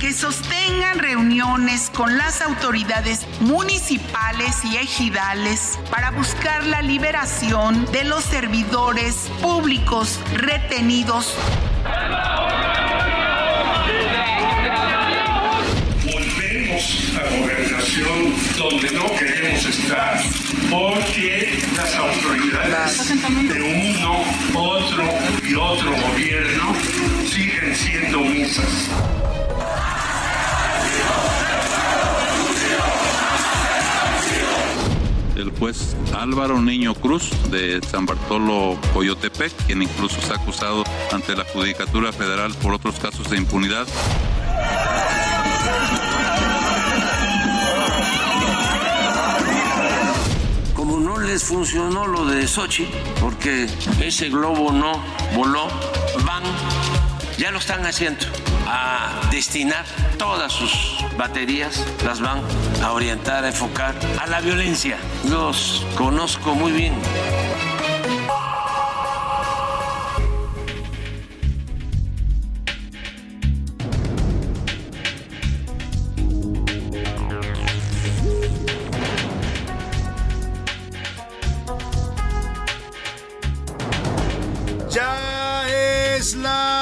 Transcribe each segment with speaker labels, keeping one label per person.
Speaker 1: Que sostengan reuniones con las autoridades municipales y ejidales para buscar la liberación de los servidores públicos retenidos.
Speaker 2: Volvemos a la organización donde no queremos estar porque las autoridades de uno, otro y otro gobierno siguen siendo misas.
Speaker 3: El juez Álvaro Niño Cruz de San Bartolo Coyotepec, quien incluso está acusado ante la Judicatura Federal por otros casos de impunidad.
Speaker 4: Como no les funcionó lo de Sochi, porque ese globo no voló, van, ya lo están haciendo, a destinar todas sus baterías, las van a orientar, a enfocar a la violencia. Los conozco muy bien.
Speaker 5: Ya es la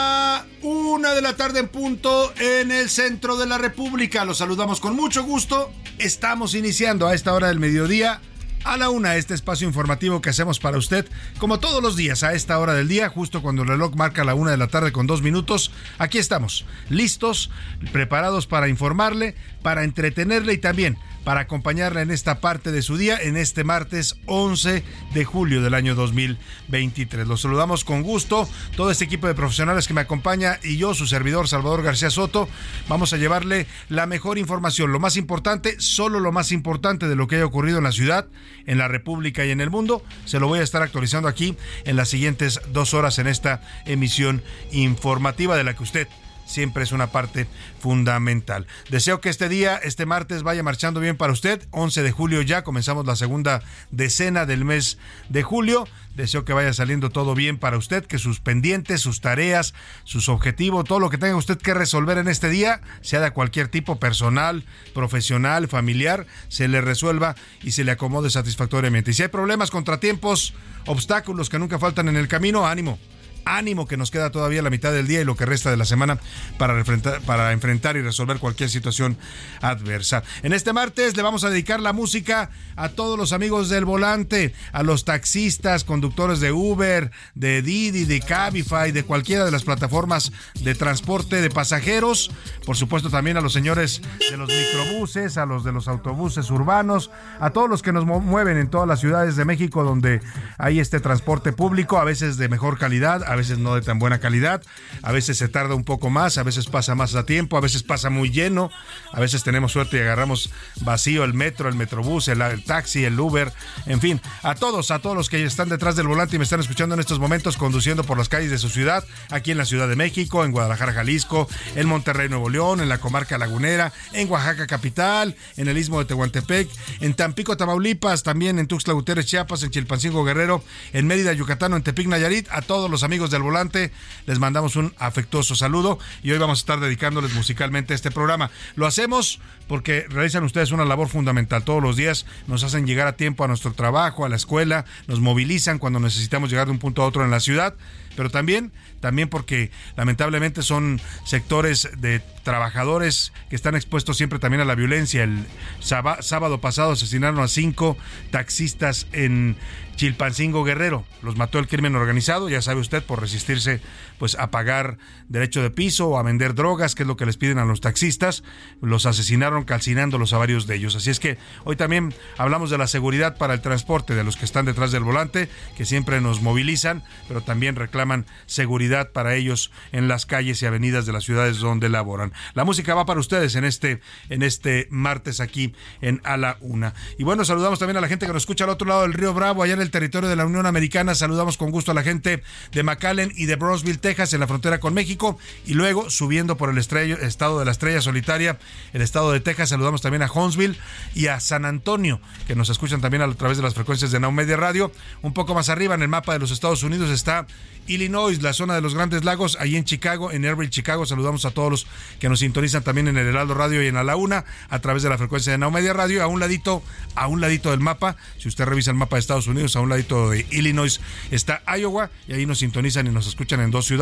Speaker 5: una de la tarde en punto en el centro de la República. Los saludamos con mucho gusto. Estamos iniciando a esta hora del mediodía a la una este espacio informativo que hacemos para usted, como todos los días a esta hora del día, justo cuando el reloj marca la una de la tarde con dos minutos. Aquí estamos, listos, preparados para informarle, para entretenerle y también para acompañarle en esta parte de su día, en este martes 11 de julio del año 2023. Los saludamos con gusto, todo este equipo de profesionales que me acompaña y yo, su servidor Salvador García Soto, vamos a llevarle la mejor información, lo más importante, solo lo más importante de lo que haya ocurrido en la ciudad, en la República y en el mundo. Se lo voy a estar actualizando aquí en las siguientes dos horas en esta emisión informativa de la que usted siempre es una parte fundamental. Deseo que este día, este martes, vaya marchando bien para usted. 11 de julio ya, comenzamos la segunda decena del mes de julio. Deseo que vaya saliendo todo bien para usted, que sus pendientes, sus tareas, sus objetivos, todo lo que tenga usted que resolver en este día, sea de cualquier tipo, personal, profesional, familiar, se le resuelva y se le acomode satisfactoriamente. Y si hay problemas, contratiempos, obstáculos que nunca faltan en el camino, ánimo ánimo que nos queda todavía la mitad del día y lo que resta de la semana para enfrentar, para enfrentar y resolver cualquier situación adversa. En este martes le vamos a dedicar la música a todos los amigos del volante, a los taxistas, conductores de Uber, de Didi, de Cabify, de cualquiera de las plataformas de transporte de pasajeros, por supuesto también a los señores de los microbuses, a los de los autobuses urbanos, a todos los que nos mueven en todas las ciudades de México donde hay este transporte público, a veces de mejor calidad, a veces no de tan buena calidad, a veces se tarda un poco más, a veces pasa más a tiempo, a veces pasa muy lleno, a veces tenemos suerte y agarramos vacío el metro, el metrobús, el, taxi, el Uber, en fin, a todos, a todos los que están detrás del volante y me están escuchando en estos momentos conduciendo por las calles de su ciudad, aquí en la Ciudad de México, en Guadalajara, Jalisco, en Monterrey, Nuevo León, en la comarca lagunera, en Oaxaca capital, en el istmo de Tehuantepec, en Tampico, Tamaulipas, también en Tuxtla Gutiérrez, Chiapas, en Chilpancingo Guerrero, en Mérida, Yucatán, en Tepic, Nayarit, a todos los amigos del volante, les mandamos un afectuoso saludo y hoy vamos a estar dedicándoles musicalmente este programa. Lo hacemos porque realizan ustedes una labor fundamental. Todos los días nos hacen llegar a tiempo a nuestro trabajo, a la escuela, nos movilizan cuando necesitamos llegar de un punto a otro en la ciudad pero también, también porque lamentablemente son sectores de trabajadores que están expuestos siempre también a la violencia. El sábado pasado asesinaron a cinco taxistas en Chilpancingo Guerrero. Los mató el crimen organizado, ya sabe usted, por resistirse pues a pagar derecho de piso o a vender drogas, que es lo que les piden a los taxistas. Los asesinaron calcinándolos a varios de ellos. Así es que hoy también hablamos de la seguridad para el transporte de los que están detrás del volante, que siempre nos movilizan, pero también reclaman seguridad para ellos en las calles y avenidas de las ciudades donde laboran. La música va para ustedes en este en este martes aquí en A la Una. Y bueno, saludamos también a la gente que nos escucha al otro lado del río Bravo, allá en el territorio de la Unión Americana. Saludamos con gusto a la gente de McAllen y de Brownsville, Texas, en la frontera con México. Y luego, subiendo por el estado de la Estrella Solitaria, el estado de Texas, saludamos también a Huntsville y a San Antonio, que nos escuchan también a través de las frecuencias de Now Media Radio. Un poco más arriba en el mapa de los Estados Unidos está Illinois, la zona de los Grandes Lagos, ahí en Chicago, en Airville, Chicago. Saludamos a todos los que nos sintonizan también en el Heraldo Radio y en A la Una, a través de la frecuencia de Now Media Radio, a un ladito, a un ladito del mapa. Si usted revisa el mapa de Estados Unidos, a un ladito de Illinois está Iowa, y ahí nos sintonizan y nos escuchan en dos ciudades,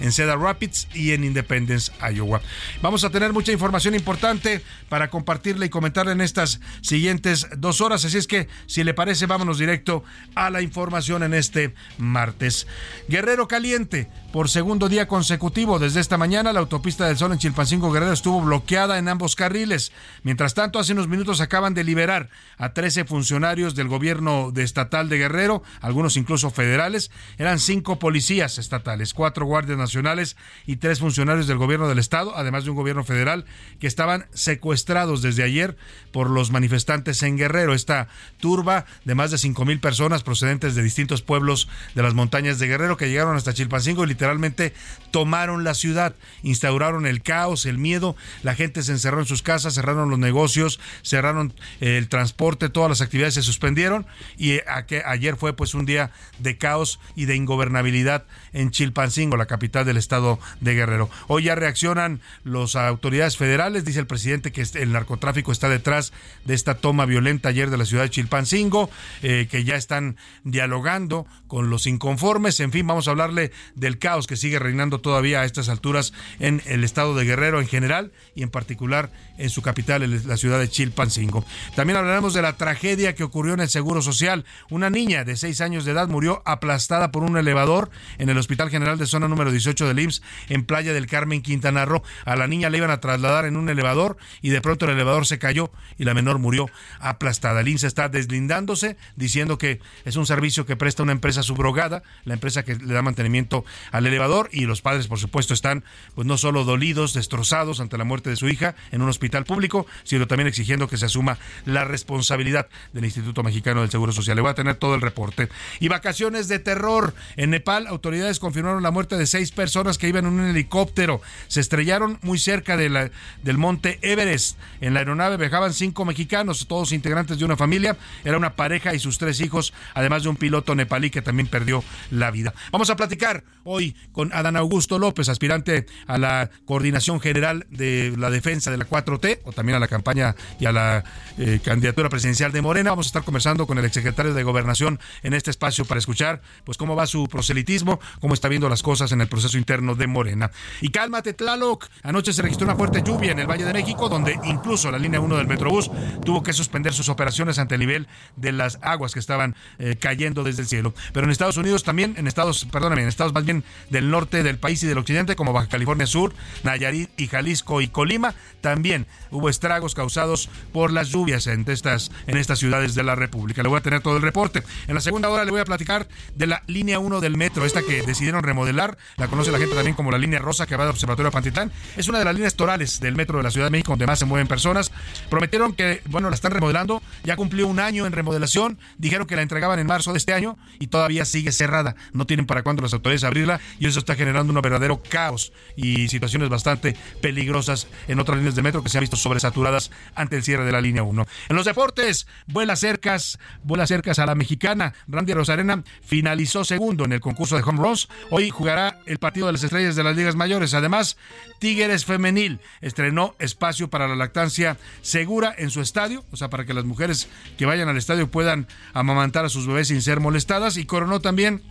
Speaker 5: en Cedar Rapids y en Independence, Iowa. Vamos a tener mucha información importante para compartirle y comentarle en estas siguientes dos horas. Así es que, si le parece, vámonos directo a la información en este martes. Guerrero Caliente, por segundo día consecutivo desde esta mañana, la autopista del Sol en Chilpancingo Guerrero estuvo bloqueada en ambos carriles. Mientras tanto, hace unos minutos acaban de liberar a 13 funcionarios del gobierno de estatal de Guerrero, algunos incluso federales. Eran cinco policías estatales, guardias nacionales y tres funcionarios del gobierno del estado, además de un gobierno federal, que estaban secuestrados desde ayer por los manifestantes en Guerrero. Esta turba de más de cinco mil personas procedentes de distintos pueblos de las montañas de Guerrero que llegaron hasta Chilpancingo y literalmente tomaron la ciudad, instauraron el caos, el miedo, la gente se encerró en sus casas, cerraron los negocios, cerraron el transporte, todas las actividades se suspendieron y eh, ayer fue pues un día de caos y de ingobernabilidad en Chilpancingo, la capital del estado de Guerrero. Hoy ya reaccionan las autoridades federales, dice el presidente que el narcotráfico está detrás de esta toma violenta ayer de la ciudad de Chilpancingo, eh, que ya están dialogando con los inconformes, en fin, vamos a hablarle del caos que sigue reinando todavía a estas alturas en el estado de Guerrero en general y en particular en su capital, la ciudad de Chilpancingo. También hablaremos de la tragedia que ocurrió en el Seguro Social. Una niña de seis años de edad murió aplastada por un elevador en el Hospital General de Zona número 18 del IMSS en Playa del Carmen, Quintana Roo. A la niña le iban a trasladar en un elevador y de pronto el elevador se cayó y la menor murió aplastada. El IMSS está deslindándose diciendo que es un servicio que presta una empresa subrogada, la empresa que le da mantenimiento al elevador y los padres por supuesto están pues no solo dolidos, destrozados ante la muerte de su hija en un hospital público, sino también exigiendo que se asuma la responsabilidad del Instituto Mexicano del Seguro Social. Le voy a tener todo el reporte. Y vacaciones de terror. En Nepal, autoridades confirmaron la muerte de seis personas que iban en un helicóptero. Se estrellaron muy cerca de la, del monte Everest. En la aeronave viajaban cinco mexicanos, todos integrantes de una familia. Era una pareja y sus tres hijos, además de un piloto nepalí que también perdió la vida. Vamos a platicar hoy con Adán Augusto López, aspirante a la coordinación general de la defensa de la 4T, o también a la campaña y a la eh, candidatura presidencial de Morena. Vamos a estar conversando con el exsecretario de Gobernación en este espacio para escuchar pues cómo va su proselitismo, cómo está viendo las cosas en el proceso interno de Morena. Y cálmate, Tlaloc. Anoche se registró una fuerte lluvia en el Valle de México, donde incluso la línea 1 del Metrobús tuvo que suspender sus operaciones ante el nivel de las aguas que estaban eh, cayendo desde el cielo. Pero en Estados Unidos también, en estados, perdóname, en estados más bien del norte del país y del occidente, como Baja California Sur, Nayarit y Jalisco y Colima, también hubo estragos causados por las lluvias en estas, en estas ciudades de la República. Le voy a tener todo el reporte. En la segunda hora le voy a platicar de la línea 1 del metro, esta que decidieron remodelar, la conoce la gente también como la línea rosa que va del Observatorio Pantitlán. Es una de las líneas torales del metro de la Ciudad de México donde más se mueven personas. Prometieron que, bueno, la están remodelando, ya cumplió un año en remodelación, dijeron que la entregaban en marzo de este año y todavía sigue cerrada. No tienen para cuándo las autoridades abrirla y eso está generando un verdadero caos y situaciones bastante peligrosas en otras líneas de metro que se han visto sobresaturadas ante el cierre de la línea 1. En los deportes, vuela cercas, vuela cercas a la mexicana. Randy Rosarena finalizó segundo en el concurso de home runs. Hoy jugará el partido de las estrellas de las ligas mayores. Además, Tigres Femenil estrenó espacio para la lactancia segura en su estadio, o sea, para que las mujeres que vayan al estadio puedan amamantar a sus bebés sin ser molestadas. Y coronó también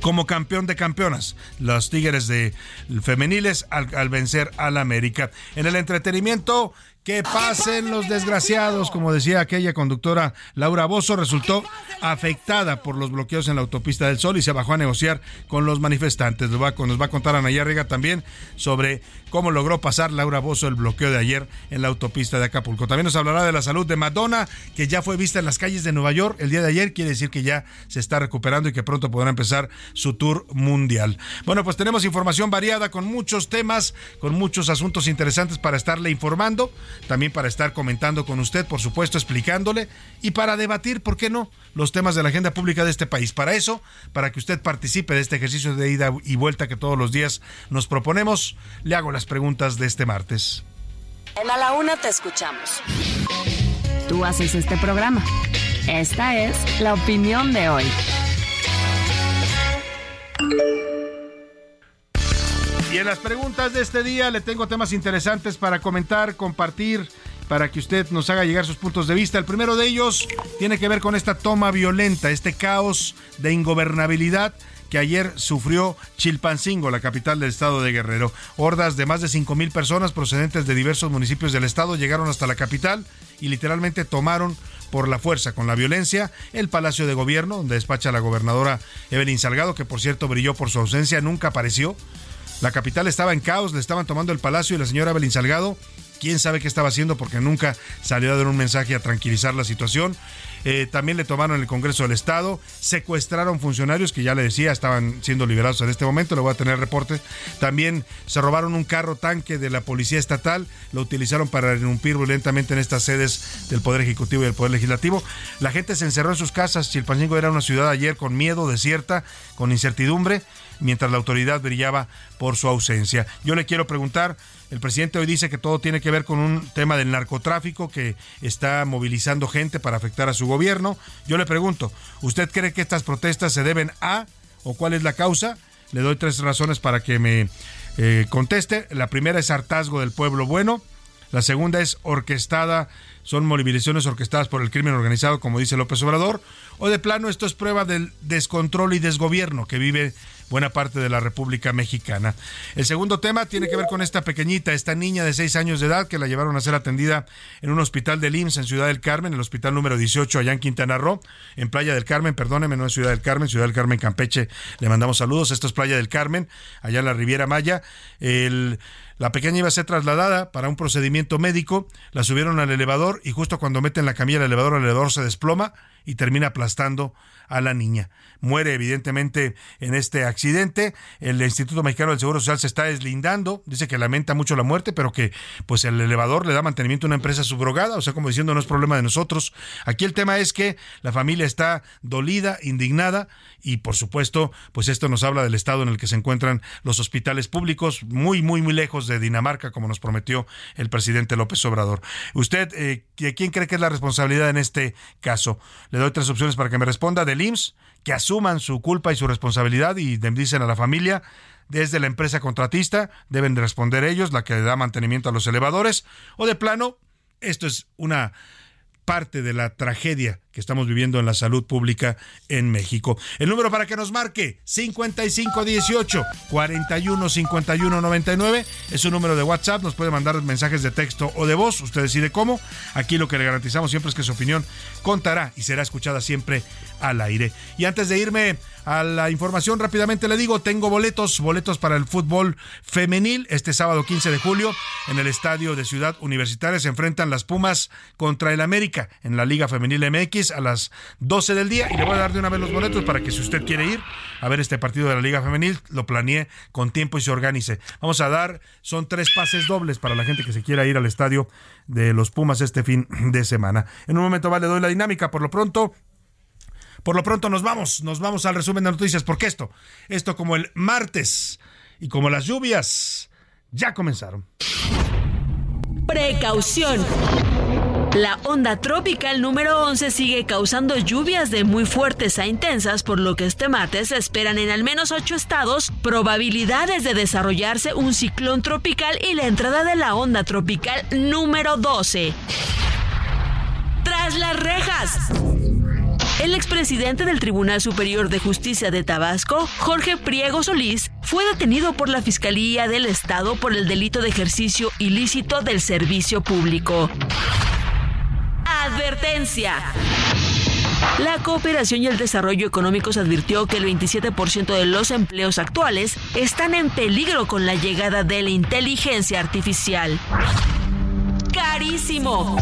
Speaker 5: como campeón de campeonas. Los Tigres de femeniles al, al vencer al América. En el entretenimiento, que pasen los desgraciados, como decía aquella conductora Laura Bozo, resultó afectada por los bloqueos en la autopista del Sol y se bajó a negociar con los manifestantes. Nos va, a contar Ana Yarriga también sobre cómo logró pasar Laura Bozo el bloqueo de ayer en la autopista de Acapulco. También nos hablará de la salud de Madonna, que ya fue vista en las calles de Nueva York el día de ayer, quiere decir que ya se está recuperando y que pronto podrá empezar su tour mundial. Bueno, pues tenemos información variada con muchos temas, con muchos asuntos interesantes para estarle informando también para estar comentando con usted, por supuesto, explicándole y para debatir, ¿por qué no?, los temas de la agenda pública de este país. Para eso, para que usted participe de este ejercicio de ida y vuelta que todos los días nos proponemos, le hago las preguntas de este martes.
Speaker 6: En A la Una te escuchamos.
Speaker 7: Tú haces este programa. Esta es la opinión de hoy.
Speaker 5: Y en las preguntas de este día le tengo temas interesantes para comentar, compartir, para que usted nos haga llegar sus puntos de vista. El primero de ellos tiene que ver con esta toma violenta, este caos de ingobernabilidad que ayer sufrió Chilpancingo, la capital del estado de Guerrero. Hordas de más de 5 mil personas procedentes de diversos municipios del estado llegaron hasta la capital y literalmente tomaron por la fuerza, con la violencia, el Palacio de Gobierno, donde despacha la gobernadora Evelyn Salgado, que por cierto brilló por su ausencia, nunca apareció. La capital estaba en caos, le estaban tomando el palacio y la señora Belín Salgado, quién sabe qué estaba haciendo porque nunca salió a dar un mensaje a tranquilizar la situación. Eh, también le tomaron el Congreso del Estado, secuestraron funcionarios que ya le decía estaban siendo liberados en este momento, le voy a tener reporte. También se robaron un carro tanque de la Policía Estatal, lo utilizaron para irrumpir violentamente en estas sedes del Poder Ejecutivo y del Poder Legislativo. La gente se encerró en sus casas, Chilpancingo era una ciudad ayer con miedo, desierta, con incertidumbre mientras la autoridad brillaba por su ausencia. Yo le quiero preguntar, el presidente hoy dice que todo tiene que ver con un tema del narcotráfico que está movilizando gente para afectar a su gobierno. Yo le pregunto, ¿usted cree que estas protestas se deben a o cuál es la causa? Le doy tres razones para que me eh, conteste. La primera es hartazgo del pueblo bueno. La segunda es orquestada, son movilizaciones orquestadas por el crimen organizado, como dice López Obrador. O de plano, esto es prueba del descontrol y desgobierno que vive buena parte de la República Mexicana. El segundo tema tiene que ver con esta pequeñita, esta niña de seis años de edad que la llevaron a ser atendida en un hospital del IMSS en Ciudad del Carmen, el hospital número 18 allá en Quintana Roo, en Playa del Carmen, perdóneme, no es Ciudad del Carmen, Ciudad del Carmen, Campeche, le mandamos saludos, esto es Playa del Carmen, allá en la Riviera Maya. El la pequeña iba a ser trasladada para un procedimiento médico, la subieron al elevador y justo cuando meten la camilla al elevador, el elevador se desploma y termina aplastando a la niña. Muere evidentemente en este accidente. El Instituto Mexicano del Seguro Social se está deslindando. Dice que lamenta mucho la muerte, pero que pues el elevador le da mantenimiento a una empresa subrogada, o sea, como diciendo no es problema de nosotros. Aquí el tema es que la familia está dolida, indignada y por supuesto, pues esto nos habla del estado en el que se encuentran los hospitales públicos, muy, muy, muy lejos de Dinamarca, como nos prometió el presidente López Obrador. ¿Usted eh, quién cree que es la responsabilidad en este caso? Doy tres opciones para que me responda. Del IMSS, que asuman su culpa y su responsabilidad y dicen a la familia. Desde la empresa contratista deben de responder ellos, la que da mantenimiento a los elevadores. O de plano, esto es una parte de la tragedia que estamos viviendo en la salud pública en México. El número para que nos marque 5518 41 51 99 es un número de WhatsApp, nos puede mandar mensajes de texto o de voz, usted decide cómo. Aquí lo que le garantizamos siempre es que su opinión contará y será escuchada siempre al aire. Y antes de irme a la información rápidamente le digo, tengo boletos, boletos para el fútbol femenil este sábado 15 de julio en el estadio de Ciudad Universitaria se enfrentan las Pumas contra el América en la Liga Femenil MX a las 12 del día y le voy a dar de una vez los boletos para que si usted quiere ir a ver este partido de la Liga Femenil, lo planee con tiempo y se organice. Vamos a dar, son tres pases dobles para la gente que se quiera ir al estadio de los Pumas este fin de semana. En un momento vale, doy la dinámica. Por lo pronto, por lo pronto nos vamos, nos vamos al resumen de noticias, porque esto, esto como el martes y como las lluvias, ya comenzaron.
Speaker 7: Precaución.
Speaker 8: La onda tropical número 11 sigue causando lluvias de muy fuertes a intensas, por lo que este martes se esperan en al menos ocho estados probabilidades de desarrollarse un ciclón tropical y la entrada de la onda tropical número 12. Tras las rejas. El expresidente del Tribunal Superior de Justicia de Tabasco, Jorge Priego Solís, fue detenido por la Fiscalía del Estado por el delito de ejercicio ilícito del servicio público. Advertencia. La cooperación y el desarrollo económicos advirtió que el 27% de los empleos actuales están en peligro con la llegada de la inteligencia artificial. Carísimo.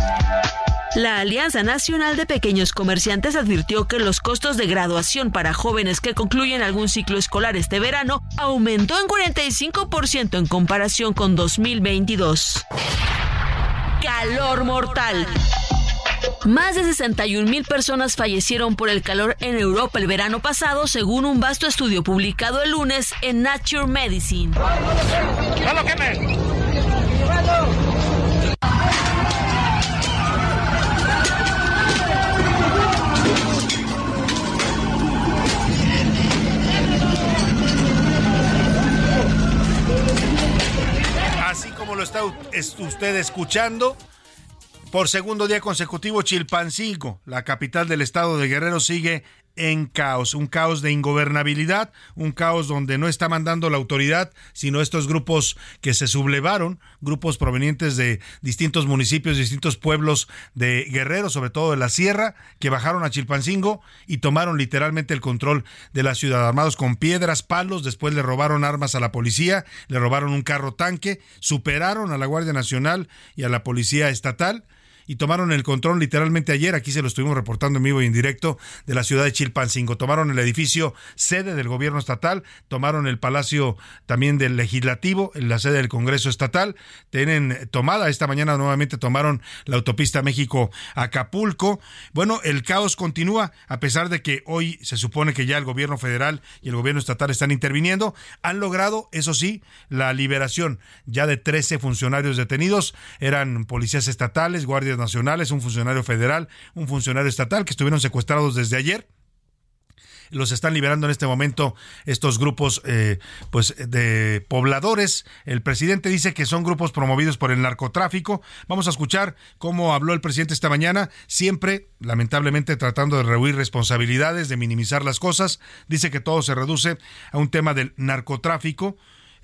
Speaker 8: La Alianza Nacional de Pequeños Comerciantes advirtió que los costos de graduación para jóvenes que concluyen algún ciclo escolar este verano aumentó en 45% en comparación con 2022. Calor mortal. Más de 61 mil personas fallecieron por el calor en Europa el verano pasado, según un vasto estudio publicado el lunes en Nature Medicine.
Speaker 5: Así como lo está usted escuchando, por segundo día consecutivo, Chilpancingo, la capital del estado de Guerrero, sigue en caos, un caos de ingobernabilidad, un caos donde no está mandando la autoridad, sino estos grupos que se sublevaron, grupos provenientes de distintos municipios, distintos pueblos de Guerrero, sobre todo de la sierra, que bajaron a Chilpancingo y tomaron literalmente el control de la ciudad, armados con piedras, palos, después le robaron armas a la policía, le robaron un carro tanque, superaron a la Guardia Nacional y a la Policía Estatal y tomaron el control literalmente ayer, aquí se lo estuvimos reportando en vivo y en directo, de la ciudad de Chilpancingo. Tomaron el edificio sede del gobierno estatal, tomaron el palacio también del legislativo, la sede del Congreso estatal, tienen tomada, esta mañana nuevamente tomaron la autopista México-Acapulco. Bueno, el caos continúa, a pesar de que hoy se supone que ya el gobierno federal y el gobierno estatal están interviniendo, han logrado, eso sí, la liberación ya de 13 funcionarios detenidos, eran policías estatales, guardias nacionales, un funcionario federal, un funcionario estatal que estuvieron secuestrados desde ayer los están liberando en este momento estos grupos eh, pues de pobladores. El presidente dice que son grupos promovidos por el narcotráfico. Vamos a escuchar cómo habló el presidente esta mañana, siempre lamentablemente tratando de rehuir responsabilidades, de minimizar las cosas. Dice que todo se reduce a un tema del narcotráfico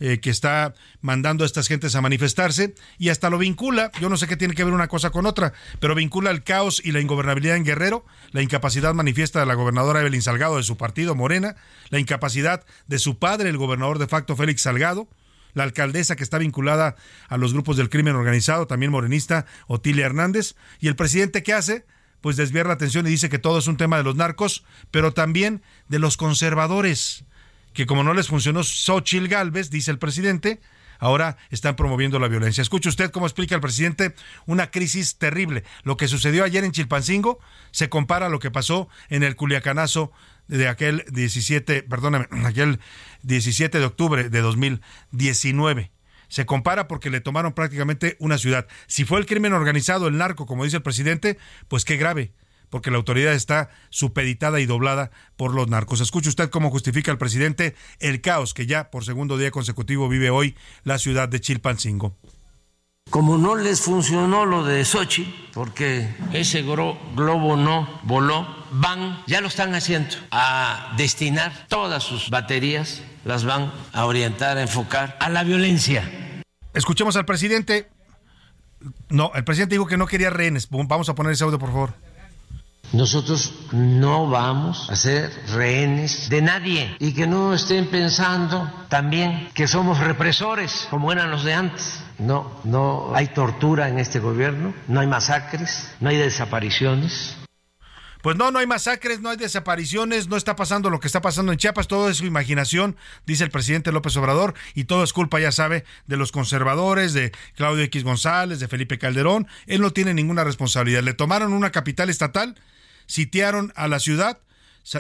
Speaker 5: eh, que está mandando a estas gentes a manifestarse y hasta lo vincula, yo no sé qué tiene que ver una cosa con otra, pero vincula el caos y la ingobernabilidad en Guerrero, la incapacidad manifiesta de la gobernadora Evelyn Salgado de su partido Morena, la incapacidad de su padre, el gobernador de facto Félix Salgado, la alcaldesa que está vinculada a los grupos del crimen organizado, también morenista, Otilia Hernández, y el presidente que hace, pues desviar la atención y dice que todo es un tema de los narcos, pero también de los conservadores que como no les funcionó Xochil Gálvez, dice el presidente, ahora están promoviendo la violencia. Escuche usted cómo explica el presidente una crisis terrible. Lo que sucedió ayer en Chilpancingo se compara a lo que pasó en el Culiacanazo de aquel 17, perdóname, aquel 17 de octubre de 2019 se compara porque le tomaron prácticamente una ciudad. Si fue el crimen organizado, el narco, como dice el presidente, pues qué grave porque la autoridad está supeditada y doblada por los narcos. Escuche usted cómo justifica el presidente el caos que ya por segundo día consecutivo vive hoy la ciudad de Chilpancingo.
Speaker 4: Como no les funcionó lo de Sochi, porque ese globo no voló, van, ya lo están haciendo, a destinar todas sus baterías, las van a orientar, a enfocar a la violencia.
Speaker 5: Escuchemos al presidente. No, el presidente dijo que no quería rehenes. Vamos a poner ese audio, por favor.
Speaker 4: Nosotros no vamos a ser rehenes de nadie y que no estén pensando también que somos represores como eran los de antes. No, no hay tortura en este gobierno, no hay masacres, no hay desapariciones.
Speaker 5: Pues no, no hay masacres, no hay desapariciones, no está pasando lo que está pasando en Chiapas, todo es su imaginación, dice el presidente López Obrador, y todo es culpa, ya sabe, de los conservadores, de Claudio X González, de Felipe Calderón. Él no tiene ninguna responsabilidad. Le tomaron una capital estatal sitiaron a la ciudad,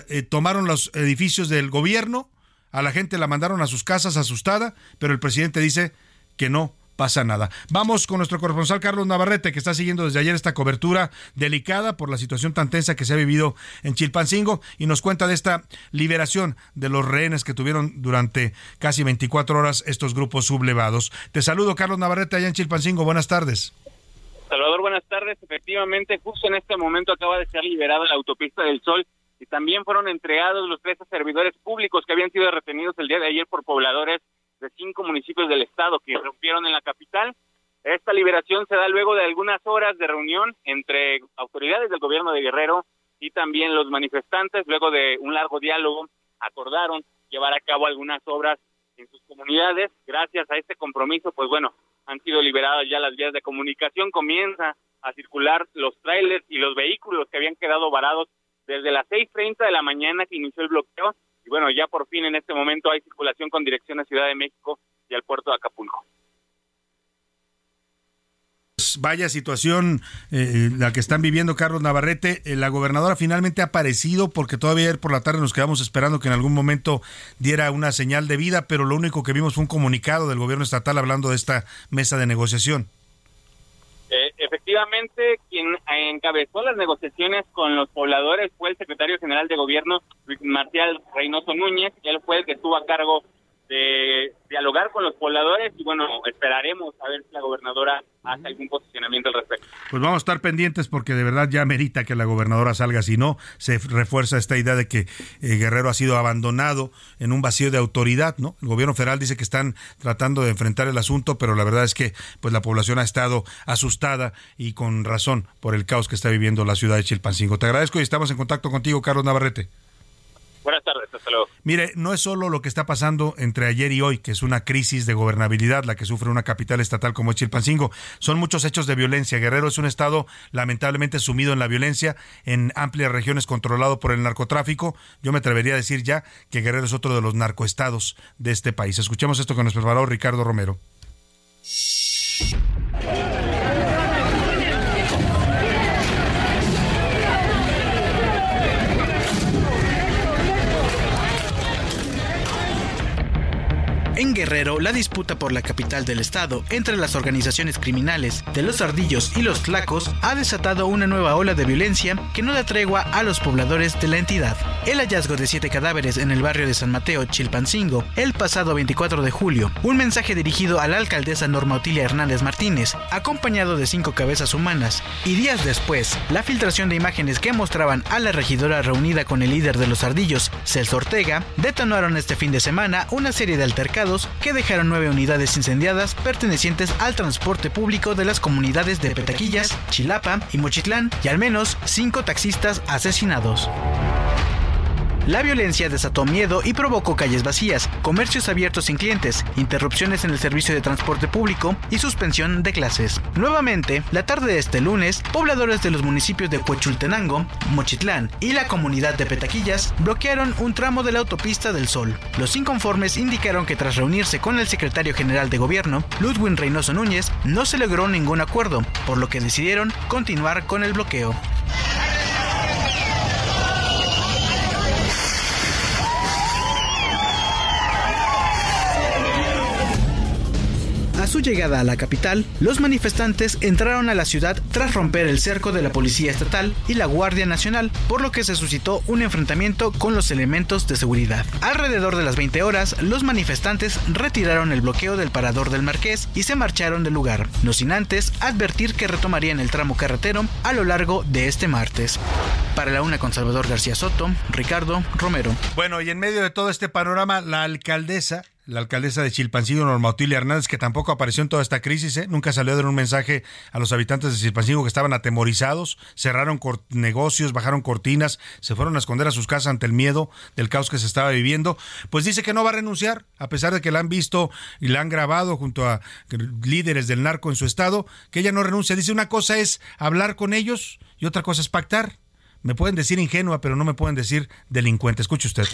Speaker 5: eh, tomaron los edificios del gobierno, a la gente la mandaron a sus casas asustada, pero el presidente dice que no, pasa nada. Vamos con nuestro corresponsal Carlos Navarrete, que está siguiendo desde ayer esta cobertura delicada por la situación tan tensa que se ha vivido en Chilpancingo y nos cuenta de esta liberación de los rehenes que tuvieron durante casi 24 horas estos grupos sublevados. Te saludo, Carlos Navarrete, allá en Chilpancingo. Buenas tardes.
Speaker 9: Salvador, buenas tardes. Efectivamente, justo en este momento acaba de ser liberada la autopista del Sol y también fueron entregados los tres servidores públicos que habían sido retenidos el día de ayer por pobladores de cinco municipios del estado que rompieron en la capital. Esta liberación se da luego de algunas horas de reunión entre autoridades del gobierno de Guerrero y también los manifestantes. Luego de un largo diálogo, acordaron llevar a cabo algunas obras en sus comunidades. Gracias a este compromiso, pues bueno, han sido liberadas ya las vías de comunicación, comienza a circular los trailers y los vehículos que habían quedado varados desde las 6.30 de la mañana que inició el bloqueo y bueno, ya por fin en este momento hay circulación con dirección a Ciudad de México y al puerto de Acapulco.
Speaker 5: Vaya situación eh, la que están viviendo Carlos Navarrete. Eh, la gobernadora finalmente ha aparecido porque todavía ayer por la tarde nos quedamos esperando que en algún momento diera una señal de vida, pero lo único que vimos fue un comunicado del gobierno estatal hablando de esta mesa de negociación.
Speaker 9: Eh, efectivamente, quien encabezó las negociaciones con los pobladores fue el secretario general de gobierno, Luis Marcial Reynoso Núñez. Él fue el que estuvo a cargo de dialogar con los pobladores y bueno, esperaremos a ver si la gobernadora hace algún posicionamiento al respecto.
Speaker 5: Pues vamos a estar pendientes porque de verdad ya merita que la gobernadora salga, si no, se refuerza esta idea de que eh, Guerrero ha sido abandonado en un vacío de autoridad, ¿no? El gobierno federal dice que están tratando de enfrentar el asunto, pero la verdad es que pues la población ha estado asustada y con razón por el caos que está viviendo la ciudad de Chilpancingo. Te agradezco y estamos en contacto contigo, Carlos Navarrete.
Speaker 9: Buenas tardes, hasta luego.
Speaker 5: Mire, no es solo lo que está pasando entre ayer y hoy, que es una crisis de gobernabilidad la que sufre una capital estatal como Chilpancingo. Son muchos hechos de violencia. Guerrero es un estado lamentablemente sumido en la violencia, en amplias regiones controlado por el narcotráfico. Yo me atrevería a decir ya que Guerrero es otro de los narcoestados de este país. Escuchemos esto que nos preparó Ricardo Romero.
Speaker 10: En Guerrero, la disputa por la capital del estado entre las organizaciones criminales de los ardillos y los tlacos ha desatado una nueva ola de violencia que no da tregua a los pobladores de la entidad. El hallazgo de siete cadáveres en el barrio de San Mateo, Chilpancingo, el pasado 24 de julio, un mensaje dirigido a la alcaldesa Norma Otilia Hernández Martínez, acompañado de cinco cabezas humanas, y días después, la filtración de imágenes que mostraban a la regidora reunida con el líder de los ardillos, Celso Ortega, detonaron este fin de semana una serie de altercados que dejaron nueve unidades incendiadas pertenecientes al transporte público de las comunidades de Petaquillas, Chilapa y Mochitlán y al menos cinco taxistas asesinados. La violencia desató miedo y provocó calles vacías, comercios abiertos sin clientes, interrupciones en el servicio de transporte público y suspensión de clases. Nuevamente, la tarde de este lunes, pobladores de los municipios de Huechultenango, Mochitlán y la comunidad de Petaquillas bloquearon un tramo de la autopista del Sol. Los inconformes indicaron que tras reunirse con el secretario general de gobierno, Ludwig Reynoso Núñez, no se logró ningún acuerdo, por lo que decidieron continuar con el bloqueo. Su llegada a la capital, los manifestantes entraron a la ciudad tras romper el cerco de la Policía Estatal y la Guardia Nacional, por lo que se suscitó un enfrentamiento con los elementos de seguridad. Alrededor de las 20 horas, los manifestantes retiraron el bloqueo del parador del Marqués y se marcharon del lugar, no sin antes advertir que retomarían el tramo carretero a lo largo de este martes. Para la una con Salvador García Soto, Ricardo Romero.
Speaker 5: Bueno, y en medio de todo este panorama, la alcaldesa la alcaldesa de Chilpancingo, Norma Otilia Hernández, que tampoco apareció en toda esta crisis, ¿eh? nunca salió a dar un mensaje a los habitantes de Chilpancingo que estaban atemorizados, cerraron negocios, bajaron cortinas, se fueron a esconder a sus casas ante el miedo del caos que se estaba viviendo, pues dice que no va a renunciar, a pesar de que la han visto y la han grabado junto a líderes del narco en su estado, que ella no renuncia. Dice una cosa es hablar con ellos y otra cosa es pactar. Me pueden decir ingenua, pero no me pueden decir delincuente. Escuche usted.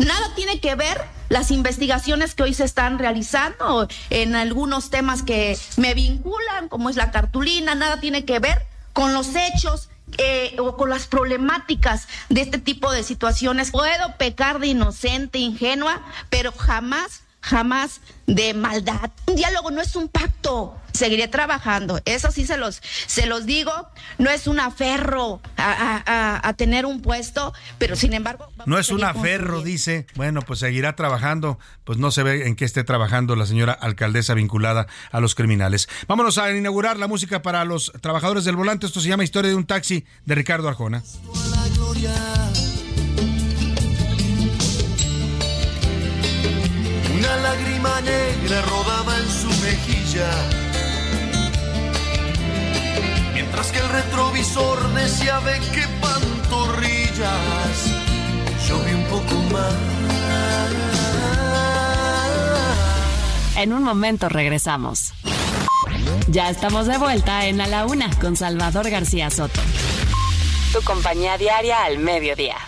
Speaker 11: Nada tiene que ver las investigaciones que hoy se están realizando en algunos temas que me vinculan, como es la cartulina, nada tiene que ver con los hechos eh, o con las problemáticas de este tipo de situaciones. Puedo pecar de inocente, ingenua, pero jamás jamás de maldad. Un diálogo no es un pacto. Seguiré trabajando. Eso sí se los, se los digo. No es un aferro a, tener un puesto, pero sin embargo.
Speaker 5: No es un aferro, dice. Bueno, pues seguirá trabajando. Pues no se ve en qué esté trabajando la señora alcaldesa vinculada a los criminales. Vámonos a inaugurar la música para los trabajadores del volante. Esto se llama Historia de un taxi de Ricardo Arjona.
Speaker 12: Lágrima negra rodaba en su mejilla. Mientras que el retrovisor decía ve qué pantorrillas. Yo vi un poco más.
Speaker 7: En un momento regresamos. Ya estamos de vuelta en A la Una con Salvador García Soto. Tu compañía diaria al mediodía.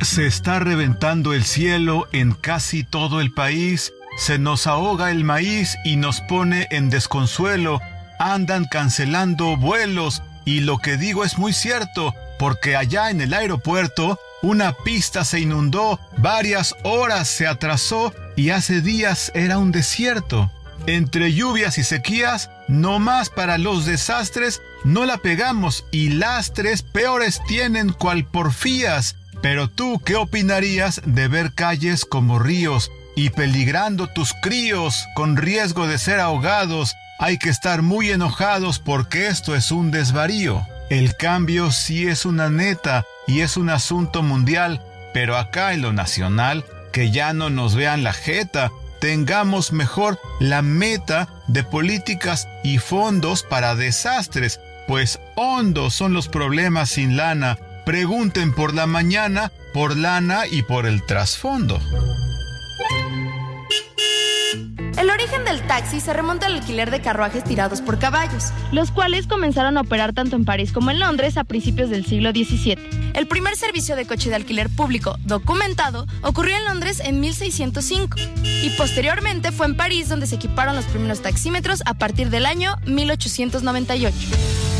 Speaker 13: Se está reventando el cielo en casi todo el país, se nos ahoga el maíz y nos pone en desconsuelo, andan cancelando vuelos y lo que digo es muy cierto, porque allá en el aeropuerto una pista se inundó, varias horas se atrasó y hace días era un desierto. Entre lluvias y sequías, no más para los desastres, no la pegamos y lastres peores tienen cual porfías pero tú, ¿qué opinarías de ver calles como ríos y peligrando tus críos con riesgo de ser ahogados? Hay que estar muy enojados porque esto es un desvarío. El cambio sí es una neta y es un asunto mundial, pero acá en lo nacional, que ya no nos vean la jeta, tengamos mejor la meta de políticas y fondos para desastres, pues hondos son los problemas sin lana Pregunten por la mañana, por lana y por el trasfondo.
Speaker 14: El origen del taxi se remonta al alquiler de carruajes tirados por caballos, los cuales comenzaron a operar tanto en París como en Londres a principios del siglo XVII. El primer servicio de coche de alquiler público documentado ocurrió en Londres en 1605 y posteriormente fue en París donde se equiparon los primeros taxímetros a partir del año 1898.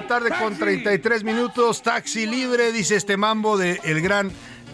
Speaker 5: Tarde con 33 minutos. Taxi libre, dice este mambo de el gran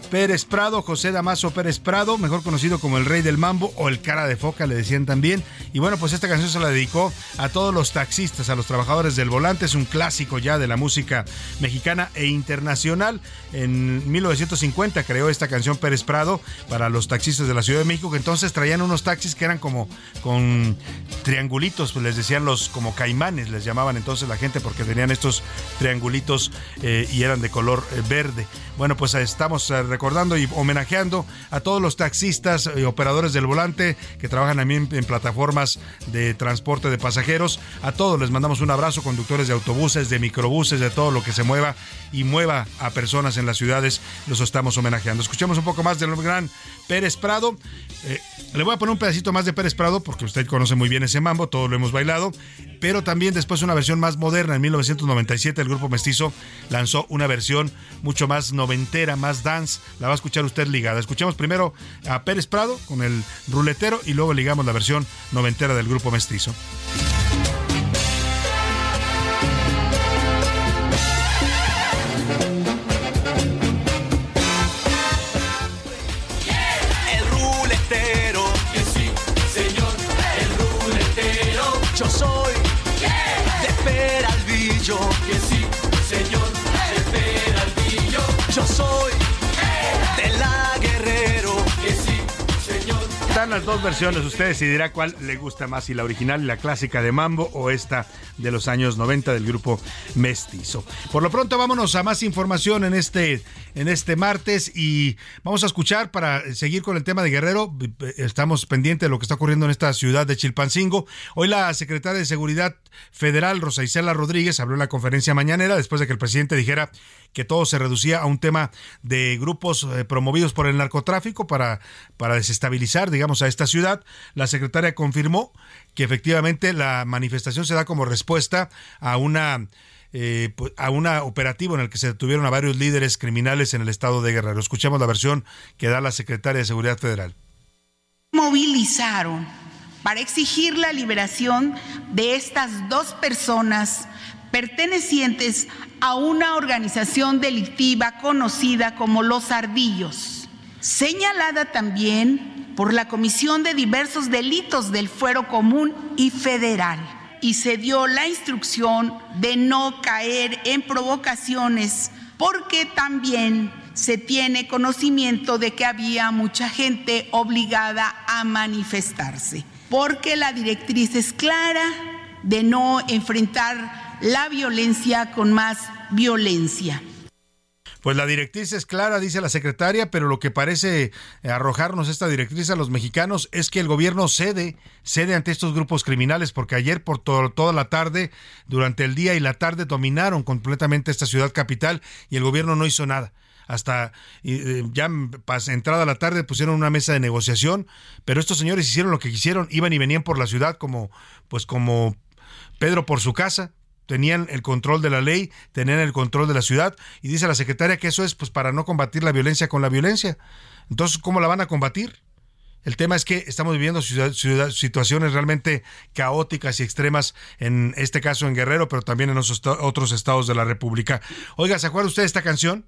Speaker 5: Pérez Prado, José Damaso Pérez Prado, mejor conocido como el Rey del Mambo o el Cara de Foca, le decían también. Y bueno, pues esta canción se la dedicó a todos los taxistas, a los trabajadores del volante. Es un clásico ya de la música mexicana e internacional. En 1950 creó esta canción Pérez Prado para los taxistas de la Ciudad de México, que entonces traían unos taxis que eran como con triangulitos, pues les decían los como caimanes, les llamaban entonces la gente porque tenían estos triangulitos eh, y eran de color eh, verde. Bueno, pues estamos eh, recordando y homenajeando a todos los taxistas y operadores del volante que trabajan también en plataformas de transporte de pasajeros. A todos les mandamos un abrazo, conductores de autobuses, de microbuses, de todo lo que se mueva y mueva a personas en las ciudades. Los estamos homenajeando. Escuchemos un poco más del gran Pérez Prado. Eh, le voy a poner un pedacito más de Pérez Prado porque usted conoce muy bien ese mambo, todos lo hemos bailado, pero también después una versión más moderna. En 1997 el grupo Mestizo lanzó una versión mucho más noventera, más dance. La va a escuchar usted ligada. Escuchemos primero a Pérez Prado con el ruletero y luego ligamos la versión noventera del grupo Mestizo. Las dos versiones. Usted decidirá cuál le gusta más, si la original, la clásica de Mambo o esta de los años 90 del grupo Mestizo. Por lo pronto, vámonos a más información en este, en este martes y vamos a escuchar para seguir con el tema de Guerrero. Estamos pendientes de lo que está ocurriendo en esta ciudad de Chilpancingo. Hoy la secretaria de Seguridad Federal, Rosa Isela Rodríguez, en la conferencia mañanera después de que el presidente dijera que todo se reducía a un tema de grupos eh, promovidos por el narcotráfico para, para desestabilizar, digamos, a esta ciudad. La secretaria confirmó que efectivamente la manifestación se da como respuesta a una eh, pues, a un operativo en el que se detuvieron a varios líderes criminales en el estado de Guerrero. Escuchemos la versión que da la secretaria de Seguridad Federal.
Speaker 1: Movilizaron para exigir la liberación de estas dos personas pertenecientes a una organización delictiva conocida como Los Ardillos, señalada también por la comisión de diversos delitos del fuero común y federal. Y se dio la instrucción de no caer en provocaciones porque también se tiene conocimiento de que había mucha gente obligada a manifestarse, porque la directriz es clara de no enfrentar la violencia con más violencia.
Speaker 5: Pues la directriz es clara, dice la secretaria, pero lo que parece arrojarnos esta directriz a los mexicanos es que el gobierno cede, cede ante estos grupos criminales, porque ayer por toda la tarde, durante el día y la tarde, dominaron completamente esta ciudad capital y el gobierno no hizo nada hasta eh, ya entrada la tarde pusieron una mesa de negociación, pero estos señores hicieron lo que quisieron, iban y venían por la ciudad como pues como Pedro por su casa, tenían el control de la ley, tenían el control de la ciudad y dice la secretaria que eso es pues para no combatir la violencia con la violencia. Entonces, ¿cómo la van a combatir? El tema es que estamos viviendo situaciones realmente caóticas y extremas, en este caso en Guerrero, pero también en otros estados de la República. Oiga, ¿se acuerda usted de esta canción?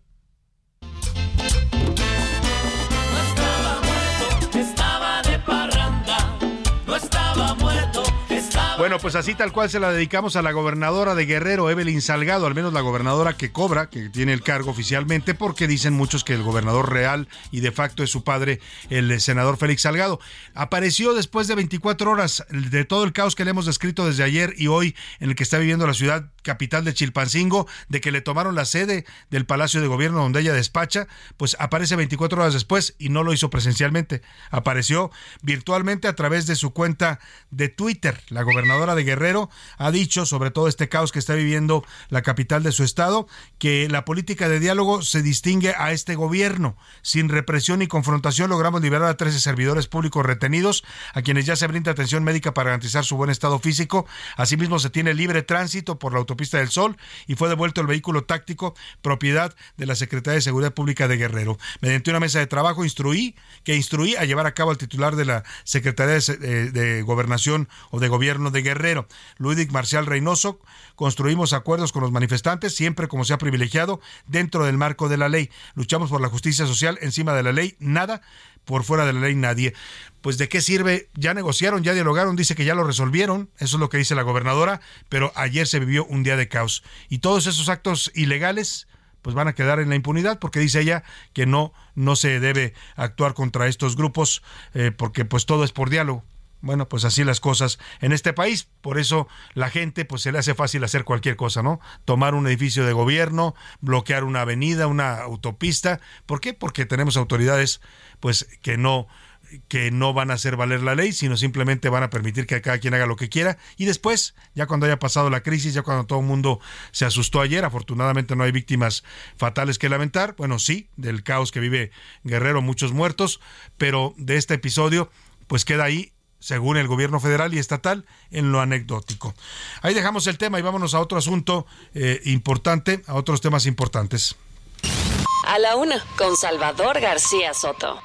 Speaker 5: Bueno, pues así tal cual se la dedicamos a la gobernadora de Guerrero, Evelyn Salgado, al menos la gobernadora que cobra, que tiene el cargo oficialmente, porque dicen muchos que el gobernador real y de facto es su padre, el senador Félix Salgado. Apareció después de 24 horas de todo el caos que le hemos descrito desde ayer y hoy en el que está viviendo la ciudad capital de Chilpancingo, de que le tomaron la sede del Palacio de Gobierno donde ella despacha, pues aparece 24 horas después y no lo hizo presencialmente. Apareció virtualmente a través de su cuenta de Twitter. La gobernadora de Guerrero, ha dicho sobre todo este caos que está viviendo la capital de su estado, que la política de diálogo se distingue a este gobierno. Sin represión y confrontación logramos liberar a 13 servidores públicos retenidos, a quienes ya se brinda atención médica para garantizar su buen estado físico. Asimismo, se tiene libre tránsito por la autopista del Sol y fue devuelto el vehículo táctico propiedad de la Secretaría de Seguridad Pública de Guerrero. Mediante una mesa de trabajo instruí que instruí a llevar a cabo al titular de la Secretaría de, eh, Gobernación o de Gobierno de Guerrero. Ludwig Marcial Reynoso, construimos acuerdos con los manifestantes, siempre como se ha privilegiado, dentro del marco de la ley. Luchamos por la justicia social encima de la ley, nada por fuera de la ley nadie. Pues de qué sirve, ya negociaron, ya dialogaron, dice que ya lo resolvieron, eso es lo que dice la gobernadora, pero ayer se vivió un día de caos. Y todos esos actos ilegales pues van a quedar en la impunidad porque dice ella que no no se debe actuar contra estos grupos eh, porque pues todo es por diálogo Bueno, pues así las cosas en este país. Por eso la gente, pues se le hace fácil hacer cualquier cosa, ¿no? Tomar un edificio de gobierno, bloquear una avenida, una autopista. ¿Por qué? Porque tenemos autoridades, pues, que no que no van a hacer valer la ley, sino simplemente van a permitir que cada quien haga lo que quiera. Y después, ya cuando haya pasado la crisis, ya cuando todo el mundo se asustó ayer, afortunadamente no hay víctimas fatales que lamentar. Bueno, sí, del caos que vive Guerrero, muchos muertos, pero de este episodio, pues queda ahí según el gobierno federal y estatal, en lo anecdótico. Ahí dejamos el tema y vámonos a otro asunto eh, importante, a otros temas importantes.
Speaker 6: A la una, con Salvador García Soto.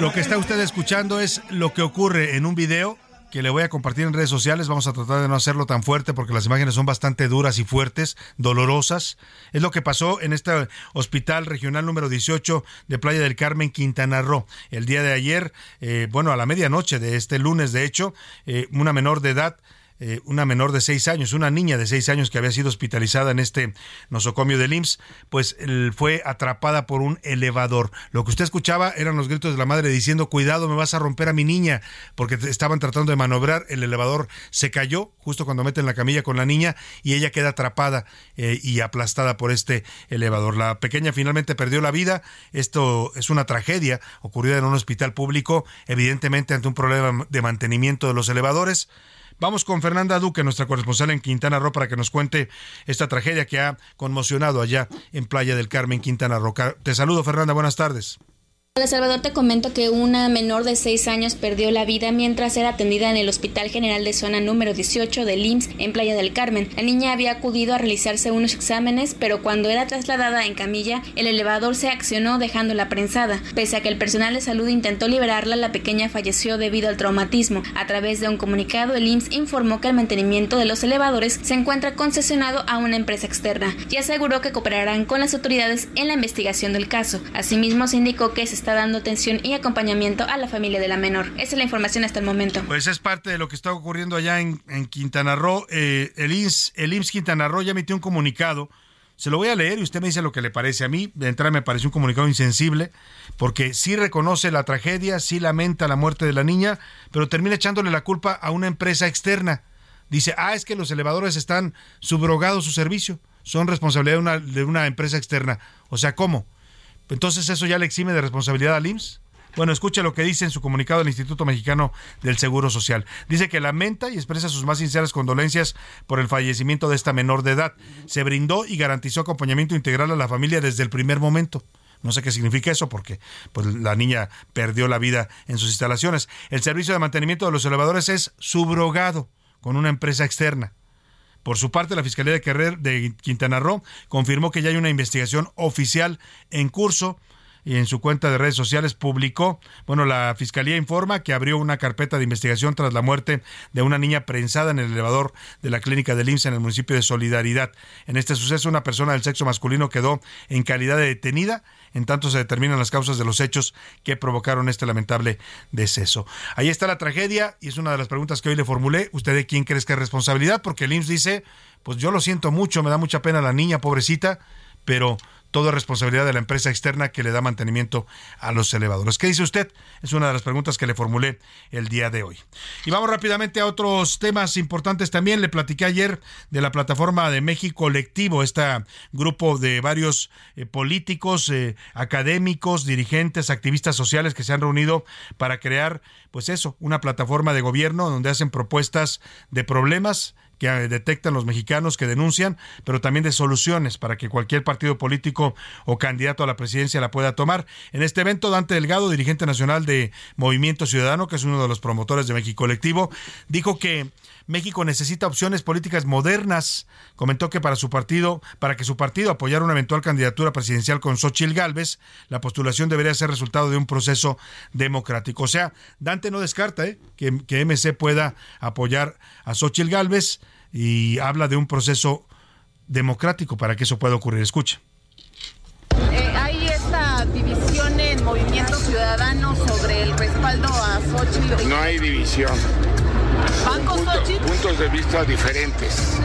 Speaker 5: Lo que está usted escuchando es lo que ocurre en un video que le voy a compartir en redes sociales. Vamos a tratar de no hacerlo tan fuerte porque las imágenes son bastante duras y fuertes, dolorosas. Es lo que pasó en este hospital regional número 18 de Playa del Carmen, Quintana Roo. El día de ayer, eh, bueno, a la medianoche de este lunes, de hecho, eh, una menor de edad eh, una menor de seis años, una niña de seis años que había sido hospitalizada en este nosocomio del IMSS, pues fue atrapada por un elevador. Lo que usted escuchaba eran los gritos de la madre diciendo, cuidado, me vas a romper a mi niña, porque estaban tratando de manobrar, el elevador se cayó justo cuando meten la camilla con la niña y ella queda atrapada eh, y aplastada por este elevador. La pequeña finalmente perdió la vida, esto es una tragedia ocurrida en un hospital público, evidentemente ante un problema de mantenimiento de los elevadores. Vamos con Fernanda Duque, nuestra corresponsal en Quintana Roo, para que nos cuente esta tragedia que ha conmocionado allá en Playa del Carmen, Quintana Roo. Te saludo, Fernanda, buenas tardes.
Speaker 15: Hola Salvador, te comento que una menor de 6 años perdió la vida mientras era atendida en el Hospital General de Zona número 18 del IMSS en Playa del Carmen. La niña había acudido a realizarse unos exámenes, pero cuando era trasladada en camilla, el elevador se accionó dejándola prensada. Pese a que el personal de salud intentó liberarla, la pequeña falleció debido al traumatismo. A través de un comunicado, el IMSS informó que el mantenimiento de los elevadores se encuentra concesionado a una empresa externa y aseguró que cooperarán con las autoridades en la investigación del caso. Asimismo, se indicó que se está dando atención y acompañamiento a la familia de la menor. Esa es la información hasta el momento.
Speaker 5: Pues es parte de lo que está ocurriendo allá en, Quintana Roo. Eh, el, IMSS, el IMSS Quintana Roo ya emitió un comunicado. Se lo voy a leer y usted me dice lo que le parece a mí. De entrada me parece un comunicado insensible, porque sí reconoce la tragedia, sí lamenta la muerte de la niña, pero termina echándole la culpa a una empresa externa. Dice, ah, es que los elevadores están subrogados su servicio, son responsabilidad de una, de una empresa externa. O sea, ¿cómo? Entonces eso ya le exime de responsabilidad al IMSS. Bueno, escucha lo que dice en su comunicado el Instituto Mexicano del Seguro Social. Dice que lamenta y expresa sus más sinceras condolencias por el fallecimiento de esta menor de edad. Se brindó y garantizó acompañamiento integral a la familia desde el primer momento. No sé qué significa eso porque pues, la niña perdió la vida en sus instalaciones. El servicio de mantenimiento de los elevadores es subrogado con una empresa externa. Por su parte, la Fiscalía de Carrer de Quintana Roo confirmó que ya hay una investigación oficial en curso y en su cuenta de redes sociales publicó, bueno, la Fiscalía informa que abrió una carpeta de investigación tras la muerte de una niña prensada en el elevador de la clínica del IMSS en el municipio de Solidaridad. En este suceso, una persona del sexo masculino quedó en calidad de detenida en tanto se determinan las causas de los hechos que provocaron este lamentable deceso. Ahí está la tragedia y es una de las preguntas que hoy le formulé. ¿Usted de quién crees que es responsabilidad? Porque el IMSS dice, pues yo lo siento mucho, me da mucha pena la niña, pobrecita, pero todo es responsabilidad de la empresa externa que le da mantenimiento a los elevadores. ¿Qué dice usted? Es una de las preguntas que le formulé el día de hoy. Y vamos rápidamente a otros temas importantes también. Le platiqué ayer de la plataforma de México Colectivo, este grupo de varios eh, políticos, eh, académicos, dirigentes, activistas sociales que se han reunido para crear, pues eso, una plataforma de gobierno donde hacen propuestas de problemas que detectan los mexicanos que denuncian, pero también de soluciones para que cualquier partido político o candidato a la presidencia la pueda tomar. En este evento, Dante Delgado, dirigente nacional de Movimiento Ciudadano, que es uno de los promotores de México Colectivo, dijo que México necesita opciones políticas modernas. Comentó que para su partido, para que su partido apoyara una eventual candidatura presidencial con Xochitl Gálvez, la postulación debería ser resultado de un proceso democrático. O sea, Dante no descarta ¿eh? que, que, MC pueda apoyar a Xochitl Gálvez y habla de un proceso democrático para que eso pueda ocurrir. Escuche.
Speaker 16: Eh, hay esta división en Movimiento Ciudadano sobre el respaldo a Xochitl.
Speaker 17: No hay división.
Speaker 16: ¿Van con Xochitl?
Speaker 17: Puntos de vista diferentes.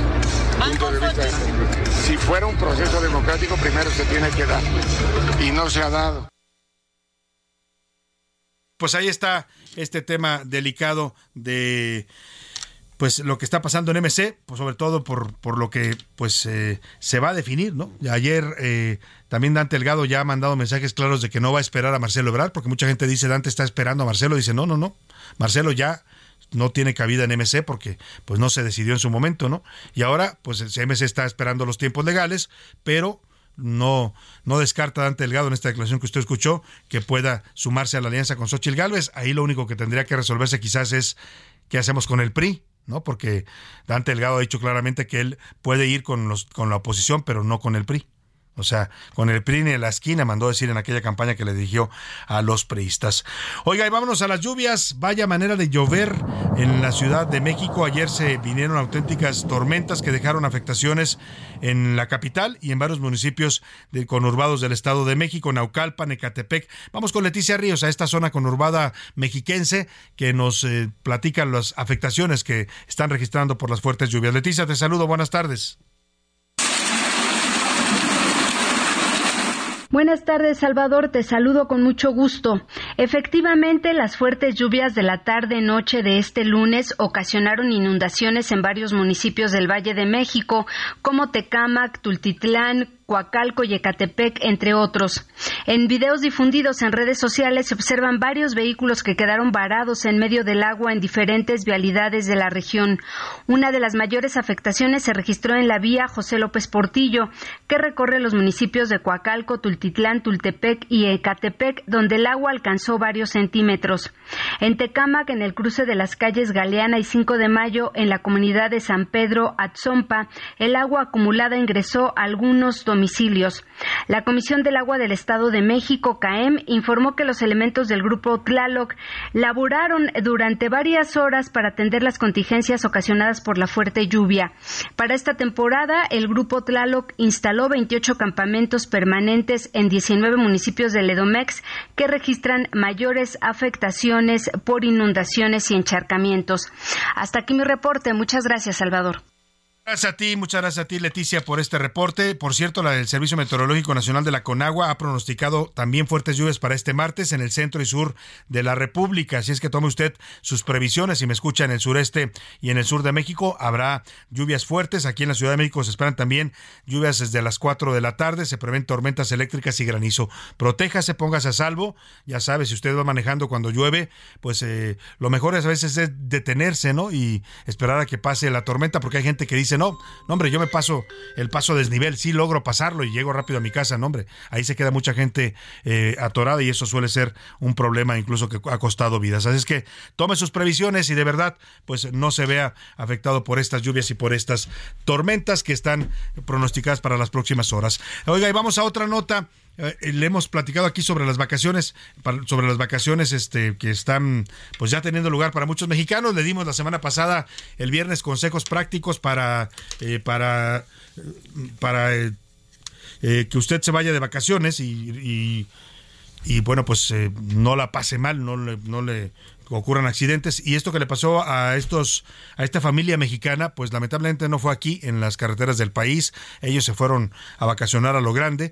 Speaker 17: Puntos de vista diferentes. Si fuera un proceso democrático, primero se tiene que dar. Y no se ha dado.
Speaker 5: Pues ahí está este tema delicado de pues lo que está pasando en MC, pues sobre todo por, por lo que pues eh, se va a definir, ¿no? Ayer eh, también Dante Delgado ya ha mandado mensajes claros de que no va a esperar a Marcelo Ebrard, porque mucha gente dice Dante está esperando a Marcelo, dice no, no, no, Marcelo ya no tiene cabida en MC porque pues no se decidió en su momento, ¿no? Y ahora pues MC está esperando los tiempos legales, pero no, no descarta Dante Delgado en esta declaración que usted escuchó que pueda sumarse a la alianza con Xochitl Gálvez. Ahí lo único que tendría que resolverse quizás es qué hacemos con el PRI, ¿no? Porque Dante Delgado ha dicho claramente que él puede ir con, los, con la oposición, pero no con el PRI. O sea, con el PRI en la esquina, mandó decir en aquella campaña que le dirigió a los priistas. Oiga, y vámonos a las lluvias. Vaya manera de llover en la Ciudad de México. Ayer se vinieron auténticas tormentas que dejaron afectaciones en la capital y en varios municipios conurbados del Estado de México, Naucalpan, Ecatepec. Vamos con Leticia Ríos a esta zona conurbada mexiquense que nos eh, platica las afectaciones que están registrando por las fuertes lluvias. Leticia, te saludo. Buenas tardes.
Speaker 18: Buenas tardes, Salvador. Te saludo con mucho gusto. Efectivamente, las fuertes lluvias de la tarde-noche de este lunes ocasionaron inundaciones en varios municipios del Valle de México, como Tecámac, Tultitlán, Coacalco y Ecatepec, entre otros. En videos difundidos en redes sociales se observan varios vehículos que quedaron varados en medio del agua en diferentes vialidades de la región. Una de las mayores afectaciones se registró en la vía José López Portillo, que recorre los municipios de Coacalco, Tultitlán, Tultepec y Ecatepec, donde el agua alcanzó varios centímetros. En Tecámac, en el cruce de las calles Galeana y 5 de Mayo, en la comunidad de San Pedro Atzompa, el agua acumulada ingresó a algunos domicilios. La Comisión del Agua del Estado de México, CAEM, informó que los elementos del grupo Tlaloc laburaron durante varias horas para atender las contingencias ocasionadas por la fuerte lluvia. Para esta temporada, el grupo Tlaloc instaló 28 campamentos permanentes en 19 municipios del Edomex que registran mayores afectaciones por inundaciones y encharcamientos. Hasta aquí mi reporte. Muchas gracias, Salvador.
Speaker 5: Gracias a ti, muchas gracias a ti, Leticia, por este reporte. Por cierto, la del Servicio Meteorológico Nacional de la Conagua ha pronosticado también fuertes lluvias para este martes en el centro y sur de la República. Así es que tome usted sus previsiones. Si me escucha en el sureste y en el sur de México, habrá lluvias fuertes. Aquí en la Ciudad de México se esperan también lluvias desde las 4 de la tarde. Se prevén tormentas eléctricas y granizo. Protéjase, póngase a salvo. Ya sabe, si usted va manejando cuando llueve, pues eh, lo mejor es a veces es detenerse, ¿no? Y esperar a que pase la tormenta, porque hay gente que dice, no, no, hombre, yo me paso el paso desnivel, sí logro pasarlo y llego rápido a mi casa, no, hombre, ahí se queda mucha gente eh, atorada y eso suele ser un problema incluso que ha costado vidas. Así es que tome sus previsiones y de verdad, pues no se vea afectado por estas lluvias y por estas tormentas que están pronosticadas para las próximas horas. Oiga, y vamos a otra nota. Eh, le hemos platicado aquí sobre las vacaciones, sobre las vacaciones este, que están pues ya teniendo lugar para muchos mexicanos. Le dimos la semana pasada, el viernes, consejos prácticos para, eh, para, para eh, que usted se vaya de vacaciones y, y, bueno, pues no la pase mal, no le, no le ocurran accidentes. Y esto que le pasó a estos a esta familia mexicana pues lamentablemente no fue aquí en las carreteras del país. Ellos se fueron a vacacionar a lo grande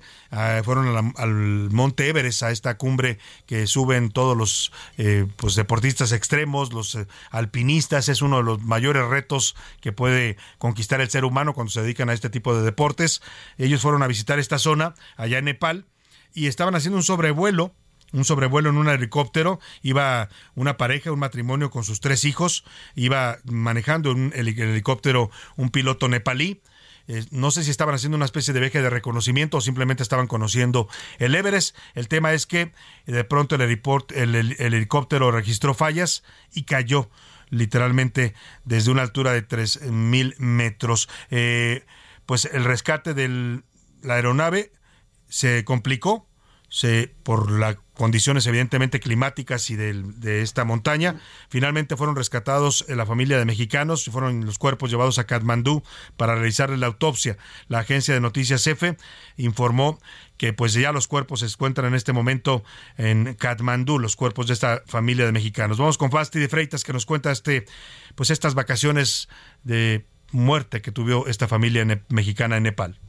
Speaker 5: fueron al monte Everest a esta cumbre que suben todos los eh, pues deportistas extremos los eh, alpinistas. Es uno de los mayores retos que puede conquistar el ser humano cuando se dedican a este tipo de deportes. Ellos fueron a visitar esta zona allá en Nepal y estaban haciendo un sobrevuelo un sobrevuelo en un helicóptero, iba una pareja, un matrimonio con sus tres hijos, iba manejando un, el, helicóptero un piloto nepalí. Eh, no sé si estaban haciendo una especie de viaje de reconocimiento o simplemente estaban conociendo el Everest. El tema es que de pronto el, el, helicóptero registró fallas y cayó literalmente desde una altura de 3.000 metros. Eh, pues el rescate de la aeronave se complicó se, por las condiciones evidentemente climáticas y de, esta montaña. Finalmente fueron rescatados en la familia de mexicanos y fueron los cuerpos llevados a Katmandú para realizarle la autopsia. La agencia de noticias EFE informó que pues ya los cuerpos se encuentran en este momento en Katmandú, los cuerpos de esta familia de mexicanos. Vamos con Fasti de Freitas que nos cuenta este pues estas vacaciones de muerte que tuvo esta familia mexicana en Nepal.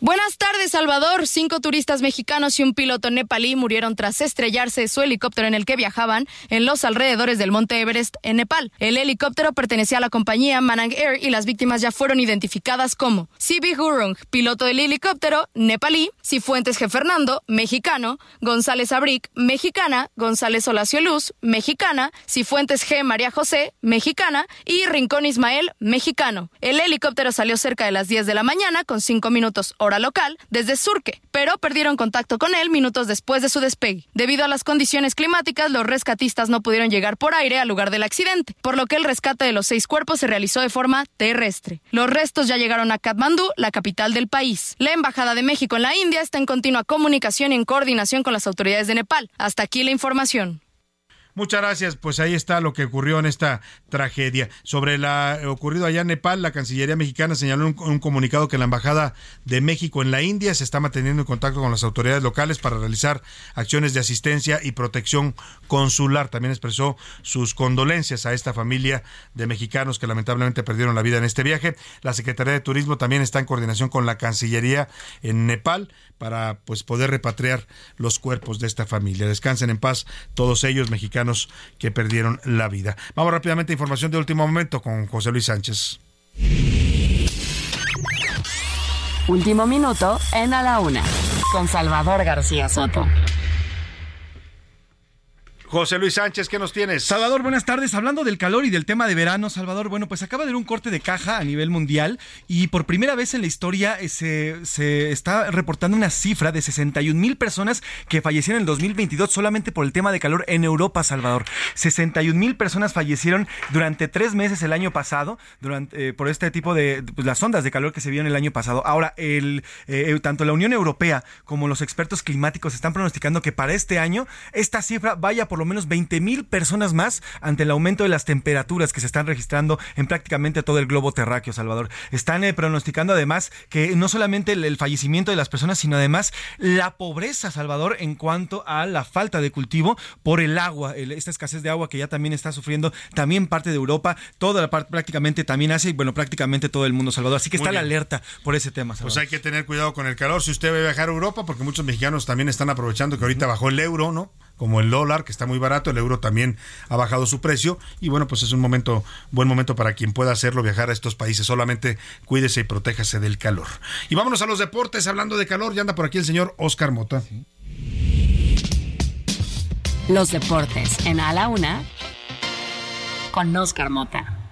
Speaker 19: Buenas tardes, Salvador. Cinco turistas mexicanos y un piloto nepalí murieron tras estrellarse su helicóptero en el que viajaban en los alrededores del monte Everest, en Nepal. El helicóptero pertenecía a la compañía Manang Air y las víctimas ya fueron identificadas como Sibi Gurung, piloto del helicóptero, nepalí, Cifuentes G. Fernando, mexicano, González Abric, mexicana, González Olacio Luz, mexicana, Cifuentes G. María José, mexicana y Rincón Ismael, mexicano. El helicóptero salió cerca de las 10 de la mañana con cinco minutos hora local desde Surque, pero perdieron contacto con él minutos después de su despegue. Debido a las condiciones climáticas, los rescatistas no pudieron llegar por aire al lugar del accidente, por lo que el rescate de los seis cuerpos se realizó de forma terrestre. Los restos ya llegaron a Katmandú, la capital del país. La Embajada de México en la India está en continua comunicación y en coordinación con las autoridades de Nepal. Hasta aquí la información.
Speaker 5: Muchas gracias. Pues ahí está lo que ocurrió en esta tragedia. Sobre lo ocurrido allá en Nepal, la Cancillería mexicana señaló en un, comunicado que la Embajada de México en la India se está manteniendo en contacto con las autoridades locales para realizar acciones de asistencia y protección consular. También expresó sus condolencias a esta familia de mexicanos que lamentablemente perdieron la vida en este viaje. La Secretaría de Turismo también está en coordinación con la Cancillería en Nepal para pues poder repatriar los cuerpos de esta familia. Descansen en paz todos ellos mexicanos que perdieron la vida. Vamos rápidamente a información de último momento con José Luis Sánchez.
Speaker 7: Último minuto en A la Una, con Salvador García Soto.
Speaker 5: José Luis Sánchez, ¿qué nos tienes?
Speaker 20: Salvador, buenas tardes. Hablando del calor y del tema de verano, Salvador, bueno, pues acaba de haber un corte de caja a nivel mundial y por primera vez en la historia eh, se, se está reportando una cifra de 61 mil personas que fallecieron en el 2022 solamente por el tema de calor en Europa, Salvador. 61 mil personas fallecieron durante tres meses el año pasado durante, eh, por este tipo de pues, las ondas de calor que se vieron el año pasado. Ahora, el, eh, tanto la Unión Europea como los expertos climáticos están pronosticando que para este año esta cifra vaya por lo menos 20 mil personas más ante el aumento de las temperaturas que se están registrando en prácticamente todo el globo terráqueo, Salvador. Están eh, pronosticando además que no solamente el, fallecimiento de las personas, sino además la pobreza, Salvador, en cuanto a la falta de cultivo por el agua, esta escasez de agua que ya también está sufriendo también parte de Europa, toda la parte prácticamente también Asia y bueno, prácticamente todo el mundo, Salvador. Así que está la alerta por ese tema.
Speaker 5: Pues hay que tener cuidado con el calor si usted va a viajar a Europa, porque muchos mexicanos también están aprovechando que ahorita bajó el euro, ¿no? Como el dólar, que está muy barato, el euro también ha bajado su precio y bueno, pues es un momento, buen momento para quien pueda hacerlo, viajar a estos países. Solamente cuídese y protéjase del calor. Y vámonos a los deportes, hablando de calor, ya anda por aquí el señor Oscar Mota.
Speaker 7: Los deportes en A la Una con Oscar Mota.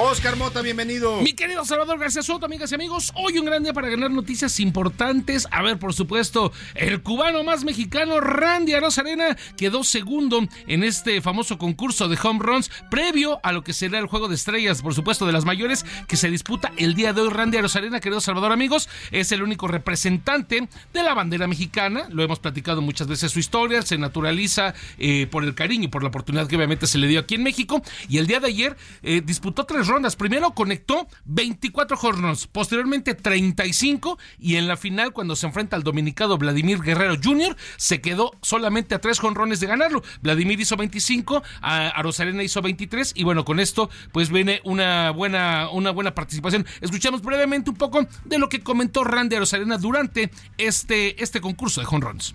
Speaker 5: Oscar Mota, bienvenido.
Speaker 21: Mi querido Salvador García Soto, amigas y amigos, hoy un gran día para ganar noticias importantes. A ver, por supuesto, el cubano más mexicano, Randy Arozarena, quedó segundo en este famoso concurso de home runs previo a lo que será el juego de estrellas, por supuesto, de las mayores que se disputa el día de hoy. Randy Arozarena, querido Salvador, amigos, es el único representante de la bandera mexicana. Lo hemos platicado muchas veces su historia, se naturaliza eh, por el cariño y por la oportunidad que obviamente se le dio aquí en México. Y el día de ayer eh, disputó tres rondas. Primero conectó 24 hornos, posteriormente 35 y en la final cuando se enfrenta al dominicado Vladimir Guerrero Jr. se quedó solamente a tres jonrones de ganarlo. Vladimir hizo 25, a Rosarena hizo 23 y bueno, con esto pues viene una buena, una buena participación. Escuchamos brevemente un poco de lo que comentó Randy Rosarena durante este, este concurso de jonrones.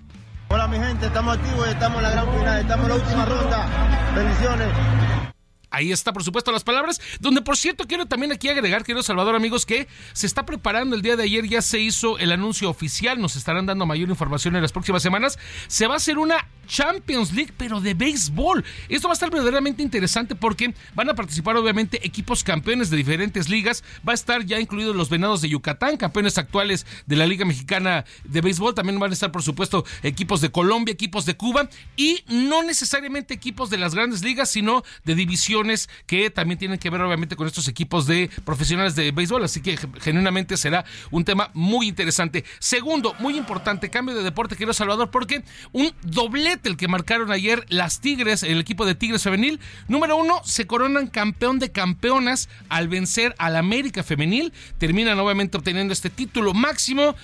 Speaker 22: Hola mi gente, estamos activos, estamos en la gran final, estamos en la última ronda. Bendiciones.
Speaker 21: Ahí está, por supuesto, las palabras. Donde, por cierto, quiero también aquí agregar, querido Salvador, amigos, que se está preparando el día de ayer, ya se hizo el anuncio oficial, nos estarán dando mayor información en las próximas semanas. Se va a hacer una Champions League, pero de béisbol. Esto va a estar verdaderamente interesante porque van a participar obviamente equipos campeones de diferentes ligas. Va a estar ya incluidos los Venados de Yucatán, campeones actuales de la Liga Mexicana de Béisbol. También van a estar, por supuesto, equipos de Colombia, equipos de Cuba y no necesariamente equipos de las grandes ligas, sino de divisiones que también tienen que ver obviamente con estos equipos de profesionales de béisbol. Así que genuinamente será un tema muy interesante. Segundo, muy importante, cambio de deporte, querido Salvador, porque un doblete el que marcaron ayer las Tigres, el equipo de Tigres femenil. Número uno, se coronan campeón de campeonas al vencer al América femenil. Terminan obviamente obteniendo este título máximo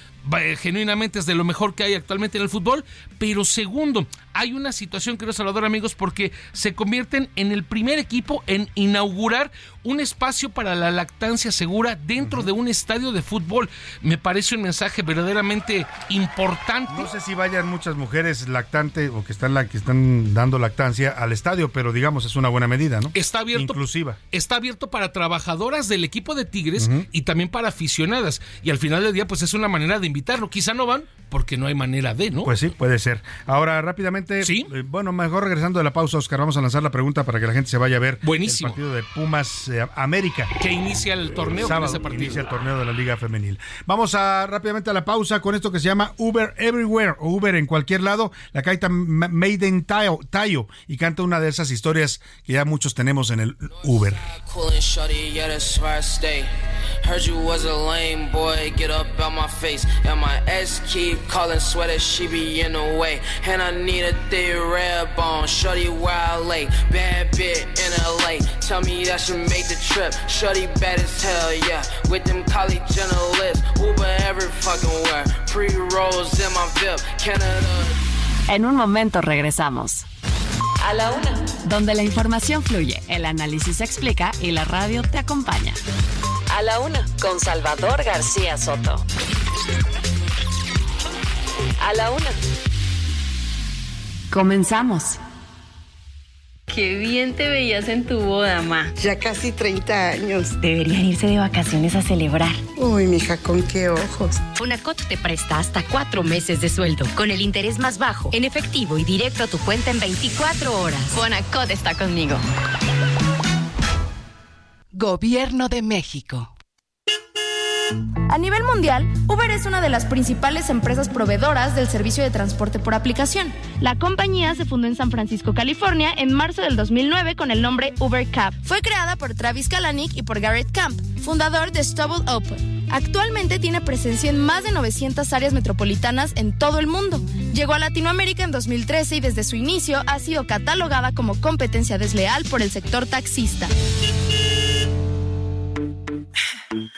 Speaker 21: genuinamente es de lo mejor que hay actualmente en el fútbol. Pero segundo, hay una situación, quiero saludar amigos, porque se convierten en el primer equipo en inaugurar un espacio para la lactancia segura dentro de un estadio de fútbol. Me parece un mensaje verdaderamente importante.
Speaker 5: No sé si vayan muchas mujeres lactantes o que están, la, que están dando lactancia al estadio, pero digamos es una buena medida, ¿no?
Speaker 21: Está abierto.
Speaker 5: Inclusiva.
Speaker 21: Está abierto para trabajadoras del equipo de Tigres y también para aficionadas. Y al final del día, pues es una manera de invitarlo. Quizá no van porque no hay manera de, ¿no?
Speaker 5: Pues sí, puede ser. Ahora, rápidamente, ¿Sí? Eh, bueno, mejor regresando de la pausa, Oscar, vamos a lanzar la pregunta para que la gente se vaya a ver
Speaker 21: Buenísimo.
Speaker 5: el partido de Pumas eh, América.
Speaker 21: Que inicia el torneo
Speaker 5: Sábado,
Speaker 21: ese partido.
Speaker 5: Inicia el torneo de la Liga Femenil. Vamos a rápidamente a la pausa con esto que se llama Uber Everywhere o Uber en cualquier lado. La canta Made in Tayo, Tayo y canta una de esas historias que ya muchos tenemos en el Uber.
Speaker 23: And my ex keep calling sweater, she be in the way. And I need a thick red bone, shorty wild late. Bad bit in LA, tell me that she make the trip. Shorty bad as hell, yeah. With them college lips, Uber every fucking where. Pre rolls in my VIP, Canada.
Speaker 7: En un momento regresamos.
Speaker 6: A la una.
Speaker 7: Donde la información fluye, el análisis se explica y la radio te acompaña.
Speaker 6: A la una, con Salvador García Soto. A la una.
Speaker 7: Comenzamos.
Speaker 24: Qué bien te veías en tu boda, ma.
Speaker 25: Ya casi 30 años.
Speaker 24: Deberían irse de vacaciones a celebrar.
Speaker 25: Uy, mija, con qué ojos.
Speaker 26: Fonacot te presta hasta cuatro meses de sueldo, con el interés más bajo, en efectivo y directo a tu cuenta en 24 horas. Fonacot está conmigo.
Speaker 27: Gobierno de México.
Speaker 14: A nivel mundial, Uber es una de las principales empresas proveedoras del servicio de transporte por aplicación. La compañía se fundó en San Francisco, California, en marzo del 2009 con el nombre Uber Cab. Fue creada por Travis Kalanick y por Garrett Camp, fundador de Stubble Open. Actualmente tiene presencia en más de 900 áreas metropolitanas en todo el mundo. Llegó a Latinoamérica en 2013 y desde su inicio ha sido catalogada como competencia desleal por el sector taxista.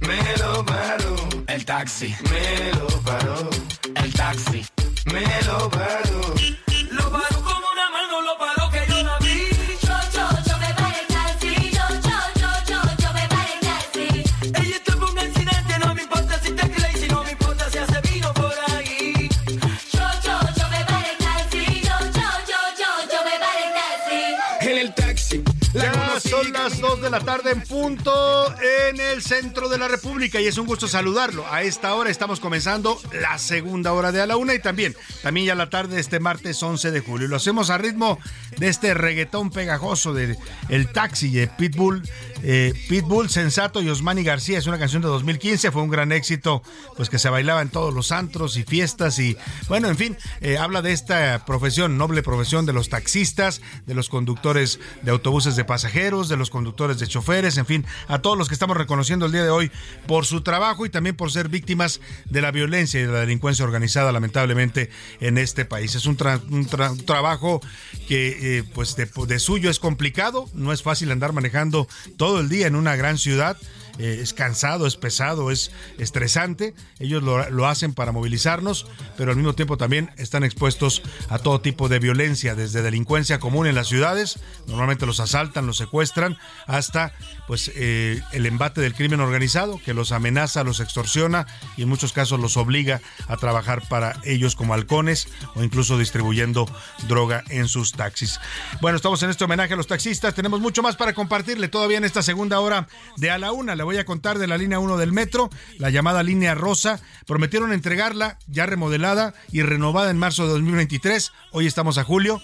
Speaker 28: Me lo paró el taxi. Me lo paró el taxi. Me lo paró.
Speaker 5: La tarde en punto en el centro de la República y es un gusto saludarlo. A esta hora estamos comenzando la segunda hora de a la una y también, también ya la tarde de este martes 11 de julio. Lo hacemos a ritmo de este reggaetón pegajoso de El Taxi de Pitbull. Eh, Pitbull, Sensato y Osmani García es una canción de 2015, fue un gran éxito, pues que se bailaba en todos los antros y fiestas y bueno, en fin, eh, habla de esta profesión, noble profesión de los taxistas, de los conductores de autobuses de pasajeros, de los conductores de choferes, en fin, a todos los que estamos reconociendo el día de hoy por su trabajo y también por ser víctimas de la violencia y de la delincuencia organizada, lamentablemente, en este país. Es un, tra- un tra- un trabajo que, eh, pues, de, de suyo es complicado, no es fácil andar manejando todo el día en una gran ciudad. Eh, es cansado, es pesado, es estresante. Ellos lo, lo hacen para movilizarnos, pero al mismo tiempo también están expuestos a todo tipo de violencia, desde delincuencia común en las ciudades, normalmente los asaltan, los secuestran, hasta pues eh, el embate del crimen organizado, que los amenaza, los extorsiona y en muchos casos los obliga a trabajar para ellos como halcones o incluso distribuyendo droga en sus taxis. Bueno, estamos en este homenaje a los taxistas, tenemos mucho más para compartirle todavía en esta segunda hora de a la una. Voy a contar de la línea 1 del metro, la llamada línea rosa. Prometieron entregarla ya remodelada y renovada en marzo de 2023. Hoy estamos a julio,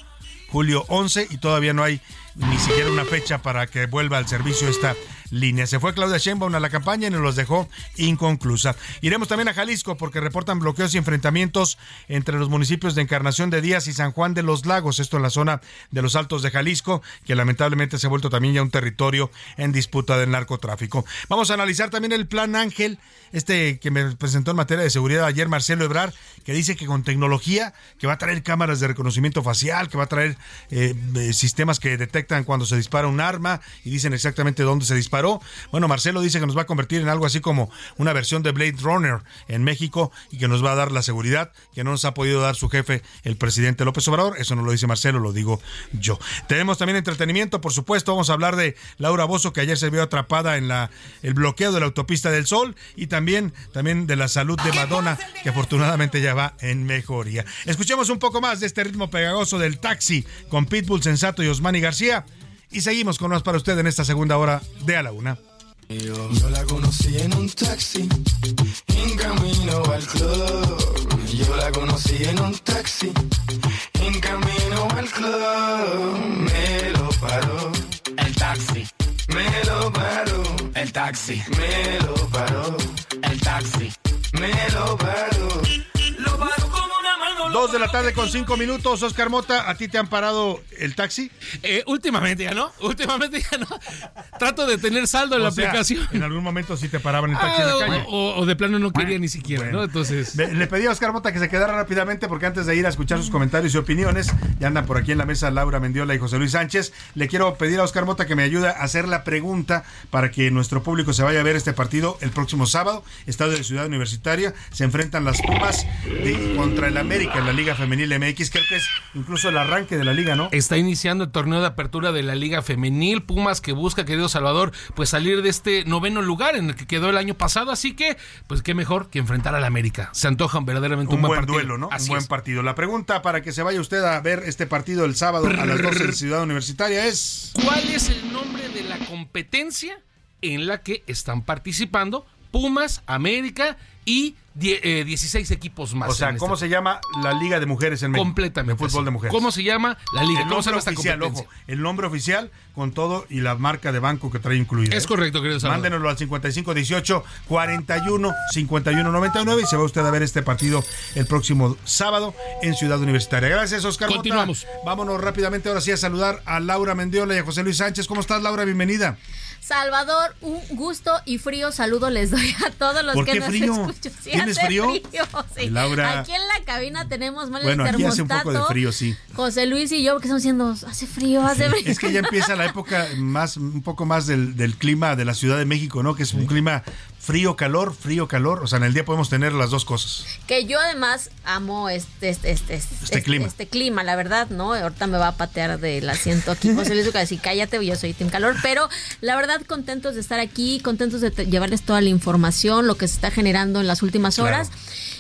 Speaker 5: julio 11 y todavía no hay ni siquiera una fecha para que vuelva al servicio esta línea. Se fue Claudia Sheinbaum a la campaña y nos los dejó inconclusa. Iremos también a Jalisco porque reportan bloqueos y enfrentamientos entre los municipios de Encarnación de Díaz y San Juan de los Lagos, esto en la zona de los Altos de Jalisco, que lamentablemente se ha vuelto también ya un territorio en disputa del narcotráfico. Vamos a analizar también el plan Ángel, este que me presentó en materia de seguridad ayer Marcelo Ebrar, que dice que con tecnología, que va a traer cámaras de reconocimiento facial, que va a traer eh, eh, sistemas que detectan cuando se dispara un arma y dicen exactamente dónde se disparó. Bueno, Marcelo dice que nos va a convertir en algo así como una versión de Blade Runner en México y que nos va a dar la seguridad que no nos ha podido dar su jefe, el presidente López Obrador. Eso no lo dice Marcelo, lo digo yo. Tenemos también entretenimiento, por supuesto. Vamos a hablar de Laura Bozo, que ayer se vio atrapada en la, el bloqueo de la autopista del Sol y también, también de la salud de Madonna, que afortunadamente ya va en mejoría. Escuchemos un poco más de este ritmo pegagoso del taxi con Pitbull Sensato y Osmani García. Y seguimos con más para usted en esta segunda hora de A la Una.
Speaker 28: Yo, yo la conocí en un taxi, en camino al club. Yo la conocí en un taxi, en camino al club. Me lo paró el taxi. Me lo paró el taxi. Me lo paró el taxi. Me lo paró.
Speaker 5: Dos de la tarde con cinco minutos. Oscar Mota, ¿a ti te han parado el taxi?
Speaker 21: Eh, últimamente ya no, últimamente ya no. Trato de tener saldo en la
Speaker 5: sea,
Speaker 21: aplicación.
Speaker 5: En algún momento sí te paraban el taxi en la
Speaker 21: Ah,
Speaker 5: calle.
Speaker 21: o, o de plano no quería ni siquiera,
Speaker 5: Bueno.
Speaker 21: ¿no? Entonces.
Speaker 5: Le, le pedí a Oscar Mota que se quedara rápidamente porque antes de ir a escuchar sus comentarios y opiniones, ya andan por aquí en la mesa Laura Mendiola y José Luis Sánchez. Le quiero pedir a Oscar Mota que me ayude a hacer la pregunta para que nuestro público se vaya a ver este partido el próximo sábado. Estadio de Ciudad Universitaria. Se enfrentan las Pumas de- contra el América en la Liga Femenil MX. Creo que es incluso el arranque de la liga, ¿no?
Speaker 21: Está iniciando el torneo de apertura de la Liga Femenil. Pumas que busca, querido Salvador, pues salir de este noveno lugar en el que quedó el año pasado. Así que, pues qué mejor que enfrentar al América. Se antojan verdaderamente un,
Speaker 5: un buen
Speaker 21: partido.
Speaker 5: duelo, ¿no?
Speaker 21: Así
Speaker 5: un buen
Speaker 21: es.
Speaker 5: partido. La pregunta para que se vaya usted a ver este partido el sábado a las 12 de Ciudad Universitaria es...
Speaker 21: ¿Cuál es el nombre de la competencia en la que están participando Pumas, América y die- eh, 16 equipos más?
Speaker 5: O sea,
Speaker 21: en
Speaker 5: ¿cómo
Speaker 21: este-
Speaker 5: se llama la Liga de Mujeres en México?
Speaker 21: Completamente.
Speaker 5: De fútbol
Speaker 21: así.
Speaker 5: de mujeres.
Speaker 21: ¿Cómo se llama la liga?
Speaker 5: El
Speaker 21: ¿Cómo se
Speaker 5: nombre oficial, ojo, el nombre oficial con todo y la marca de banco que trae incluida.
Speaker 21: Es
Speaker 5: ¿eh?
Speaker 15: correcto, querido Salvador.
Speaker 5: Mándenoslo al 5518 41 51 99 y se va usted a ver este partido el próximo sábado en Ciudad Universitaria. Gracias, Oscar. Mota.
Speaker 21: Continuamos.
Speaker 5: Vámonos rápidamente ahora sí a saludar a Laura Mendiola y a José Luis Sánchez. ¿Cómo estás, Laura? Bienvenida.
Speaker 29: Salvador, un gusto y frío saludo les doy a todos los
Speaker 5: ¿Por
Speaker 29: que
Speaker 5: qué
Speaker 29: nos
Speaker 5: frío?
Speaker 29: escuchan. Sí,
Speaker 5: ¿Tienes
Speaker 29: hace
Speaker 5: frío?
Speaker 29: sí.
Speaker 5: Laura-
Speaker 29: Aquí en la cabina tenemos mal
Speaker 5: Bueno,
Speaker 29: el
Speaker 5: aquí hace un poco de frío, sí.
Speaker 29: José Luis y yo, que estamos diciendo, hace frío, hace frío.
Speaker 5: Es que ya empieza la época más, un poco más del, del clima de la Ciudad de México, ¿no? Que es un clima frío, calor, frío, calor. O sea, en el día podemos tener las dos cosas.
Speaker 29: Que yo además amo este, este, este, este,
Speaker 5: clima.
Speaker 29: este clima, la verdad, ¿no? Ahorita me va a patear del asiento aquí José Luis va a decir, cállate, yo soy Team Calor. Pero la verdad, contentos de estar aquí, contentos de llevarles toda la información, lo que se está generando en las últimas
Speaker 5: Claro.
Speaker 29: horas.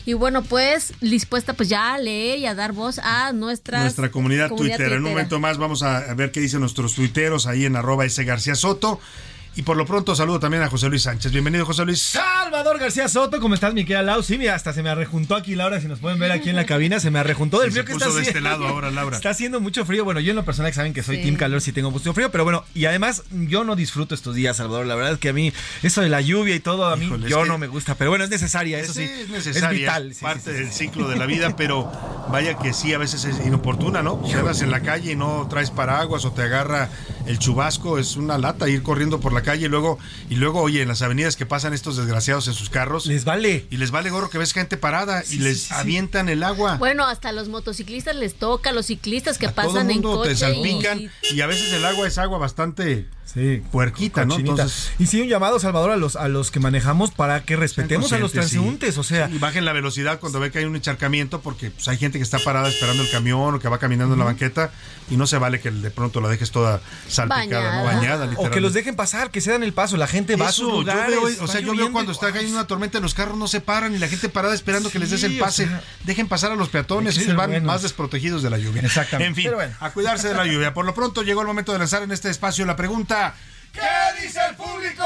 Speaker 29: Y bueno, pues dispuesta pues ya a leer y a dar voz a nuestras,
Speaker 5: Nuestra comunidad, Twitter. En un momento más vamos a a ver qué dicen nuestros tuiteros ahí en arroba ese García Soto. Y por lo pronto saludo también a José Luis Sánchez. Bienvenido, José Luis.
Speaker 20: Salvador García Soto, ¿cómo estás, mi querida Lau? Sí, mira, hasta se me arrejuntó aquí, Laura, si nos pueden ver aquí en la cabina, se me arrejuntó del
Speaker 5: Sí,
Speaker 20: frío
Speaker 5: se
Speaker 20: que
Speaker 5: puso
Speaker 20: está
Speaker 5: de este
Speaker 20: haciendo.
Speaker 5: lado ahora, Laura.
Speaker 20: Está haciendo mucho frío. Bueno, yo en lo personal saben que soy
Speaker 29: Sí.
Speaker 20: Team Calor, si tengo mucho frío, pero bueno, y además yo no disfruto estos días, Salvador. La verdad es que a mí, eso de la lluvia y todo, a mí
Speaker 5: Híjole, es
Speaker 20: yo
Speaker 5: que-
Speaker 20: no me gusta, pero bueno, es necesaria, eso sí.
Speaker 5: es necesaria,
Speaker 20: Es vital.
Speaker 5: es
Speaker 20: sí,
Speaker 5: parte
Speaker 20: sí, sí,
Speaker 5: del ciclo de la vida, pero vaya que sí, a veces es inoportuna, ¿no? Si andas en la calle y no traes paraguas o te agarra el chubasco es una lata ir corriendo por la calle y luego, y luego, oye, en las avenidas que pasan estos desgraciados en sus carros.
Speaker 20: Les vale.
Speaker 5: Y les vale gorro que ves gente parada y les avientan el agua.
Speaker 29: Bueno, hasta los motociclistas les toca, los ciclistas que
Speaker 5: A todo
Speaker 29: pasan en
Speaker 5: mundo
Speaker 29: coche.
Speaker 5: te salpican
Speaker 29: y-
Speaker 5: y... a veces el agua es agua bastante
Speaker 20: Sí.
Speaker 5: puerquita, ¿no? Entonces,
Speaker 20: Y sí, un llamado, Salvador, a los, a los que manejamos para que respetemos a los
Speaker 5: sí.
Speaker 20: transeúntes. O sea,
Speaker 5: y bajen la velocidad cuando ve que hay un encharcamiento porque pues, hay gente que está parada esperando el camión o que va caminando en la banqueta y no se vale que de pronto la dejes toda salpicada, ¿no? bañada.
Speaker 20: o que los dejen pasar, que se dan el paso. La gente va a sus
Speaker 5: yo
Speaker 20: lugares.
Speaker 5: veo, o sea, yo veo cuando está hay una tormenta, los carros no se paran y la gente parada esperando que les des el
Speaker 20: o
Speaker 5: pase.
Speaker 20: sea,
Speaker 5: Dejen pasar a los peatones, ellos van
Speaker 20: buenos.
Speaker 5: más desprotegidos de la lluvia.
Speaker 20: Exactamente.
Speaker 5: En fin,
Speaker 20: bueno.
Speaker 5: a cuidarse de la lluvia. Por lo pronto llegó el momento de lanzar en este espacio la pregunta. ¿Qué dice el público?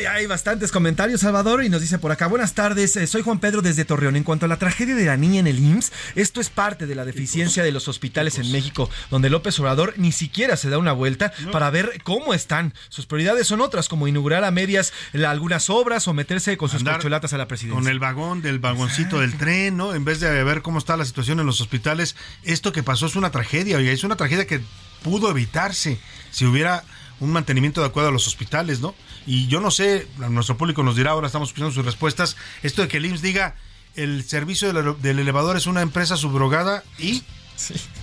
Speaker 20: Y hay bastantes comentarios, Salvador, y nos dice por acá, buenas tardes, eh, soy Juan Pedro desde Torreón. En cuanto a la tragedia de la niña en el IMSS, esto es parte de la deficiencia de los hospitales en México, donde López Obrador ni siquiera se da una vuelta para ver cómo están. Sus prioridades son otras, como inaugurar a medias la- algunas obras o meterse con sus
Speaker 5: Andar
Speaker 20: corcholatas a la presidencia.
Speaker 5: Con el vagón del vagoncito del tren, ¿no? En vez de ver cómo está la situación en los hospitales, esto que pasó es una tragedia, oiga, es una tragedia que pudo evitarse si hubiera un mantenimiento adecuado a los hospitales, ¿no? Y yo no sé, nuestro público nos dirá, ahora estamos escuchando sus respuestas, esto de que el IMSS diga, el servicio del, elevador es una empresa subrogada y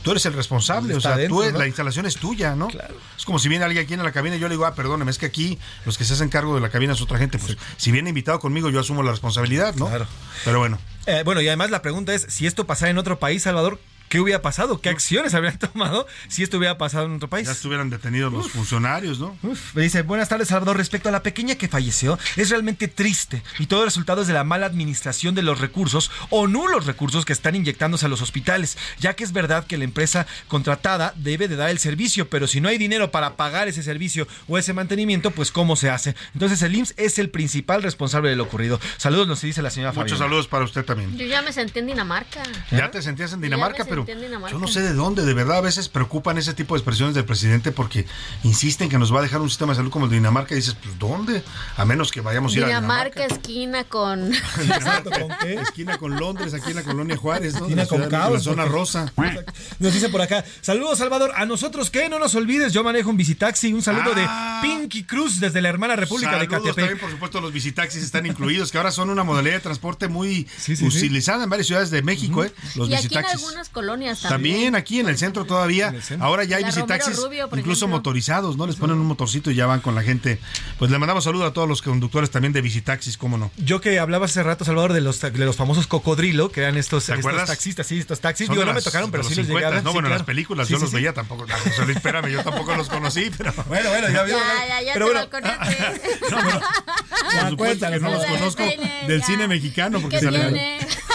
Speaker 5: tú eres el responsable, o sea, tú,
Speaker 20: ¿no?
Speaker 5: la instalación es tuya, ¿no? Es como si viene alguien aquí en la cabina y yo le digo, ah, perdóneme, es que aquí los que se hacen cargo de la cabina es otra gente, pues si viene invitado conmigo yo asumo la responsabilidad, ¿no?
Speaker 20: Claro.
Speaker 5: Pero bueno.
Speaker 20: Eh, bueno, y además la pregunta es, si esto pasara en otro país, Salvador, ¿qué hubiera pasado? ¿Qué acciones habrían tomado si esto hubiera pasado en otro país?
Speaker 5: Ya estuvieran detenidos los funcionarios, ¿no?
Speaker 20: Uf, me dice, buenas tardes Salvador, respecto a la pequeña que falleció, es realmente triste y todo el resultado es de la mala administración de los recursos o nulos recursos que están inyectándose a los hospitales, ya que es verdad que la empresa contratada debe de dar el servicio, pero si no hay dinero para pagar ese servicio o ese mantenimiento, pues ¿cómo se hace? Entonces el IMSS es el principal responsable de lo ocurrido. Saludos, nos dice la señora
Speaker 5: Muchos
Speaker 20: Fabiana.
Speaker 5: saludos para usted también.
Speaker 29: Yo ya me senté en Dinamarca.
Speaker 5: Ya te sentías en Dinamarca,
Speaker 29: me
Speaker 5: pero yo no sé de dónde, de verdad a veces preocupan ese tipo de expresiones del presidente porque insisten que nos va a dejar un sistema de salud como el de Dinamarca y dices, pues ¿dónde? A menos que vayamos a ir a
Speaker 29: Dinamarca, esquina con...
Speaker 5: Dinamarca. Esquina con Londres, aquí en la colonia Juárez, ¿no?
Speaker 20: Esquina
Speaker 5: La
Speaker 20: con caos,
Speaker 5: La zona rosa.
Speaker 20: Nos dice por acá, saludos Salvador, a nosotros que no nos olvides, yo manejo un visitaxi, un saludo
Speaker 5: Ah.
Speaker 20: de Pinky Cruz desde la hermana República de Catepec.
Speaker 5: también, por supuesto, los visitaxis están incluidos, que ahora son una modalidad de transporte muy
Speaker 20: sí, sí.
Speaker 5: utilizada en varias ciudades de México, ¿eh? Los
Speaker 29: y aquí en algunas colonias también.
Speaker 5: También aquí en el centro todavía. Ahora ya hay
Speaker 29: La
Speaker 5: visitaxis
Speaker 29: Rubio,
Speaker 5: incluso
Speaker 29: ejemplo.
Speaker 5: motorizados, ¿no? Les ponen un motorcito y ya van con la gente. Pues le mandamos saludo a todos los conductores también de visitaxis, cómo no.
Speaker 20: Yo que hablaba hace rato, Salvador, de los, de los famosos cocodrilo, que eran estos,
Speaker 5: ¿Te
Speaker 20: estos taxistas, sí, estos taxis.
Speaker 5: Son
Speaker 20: Digo, no me tocaron, pero
Speaker 5: los
Speaker 20: sí
Speaker 5: 50,
Speaker 20: llegaron.
Speaker 5: No,
Speaker 20: sí,
Speaker 5: bueno,
Speaker 20: claro.
Speaker 5: las películas
Speaker 20: Sí,
Speaker 5: yo
Speaker 20: sí,
Speaker 5: los
Speaker 20: sí.
Speaker 5: veía tampoco. José Luis, espérame, yo tampoco los conocí, pero.
Speaker 20: Bueno, bueno, ya vio.
Speaker 29: Ya, ya, ya
Speaker 20: Pero
Speaker 29: te
Speaker 20: bueno,
Speaker 29: balconeaste.
Speaker 5: Por supuesto que no los conozco del cine mexicano porque
Speaker 29: ¿Qué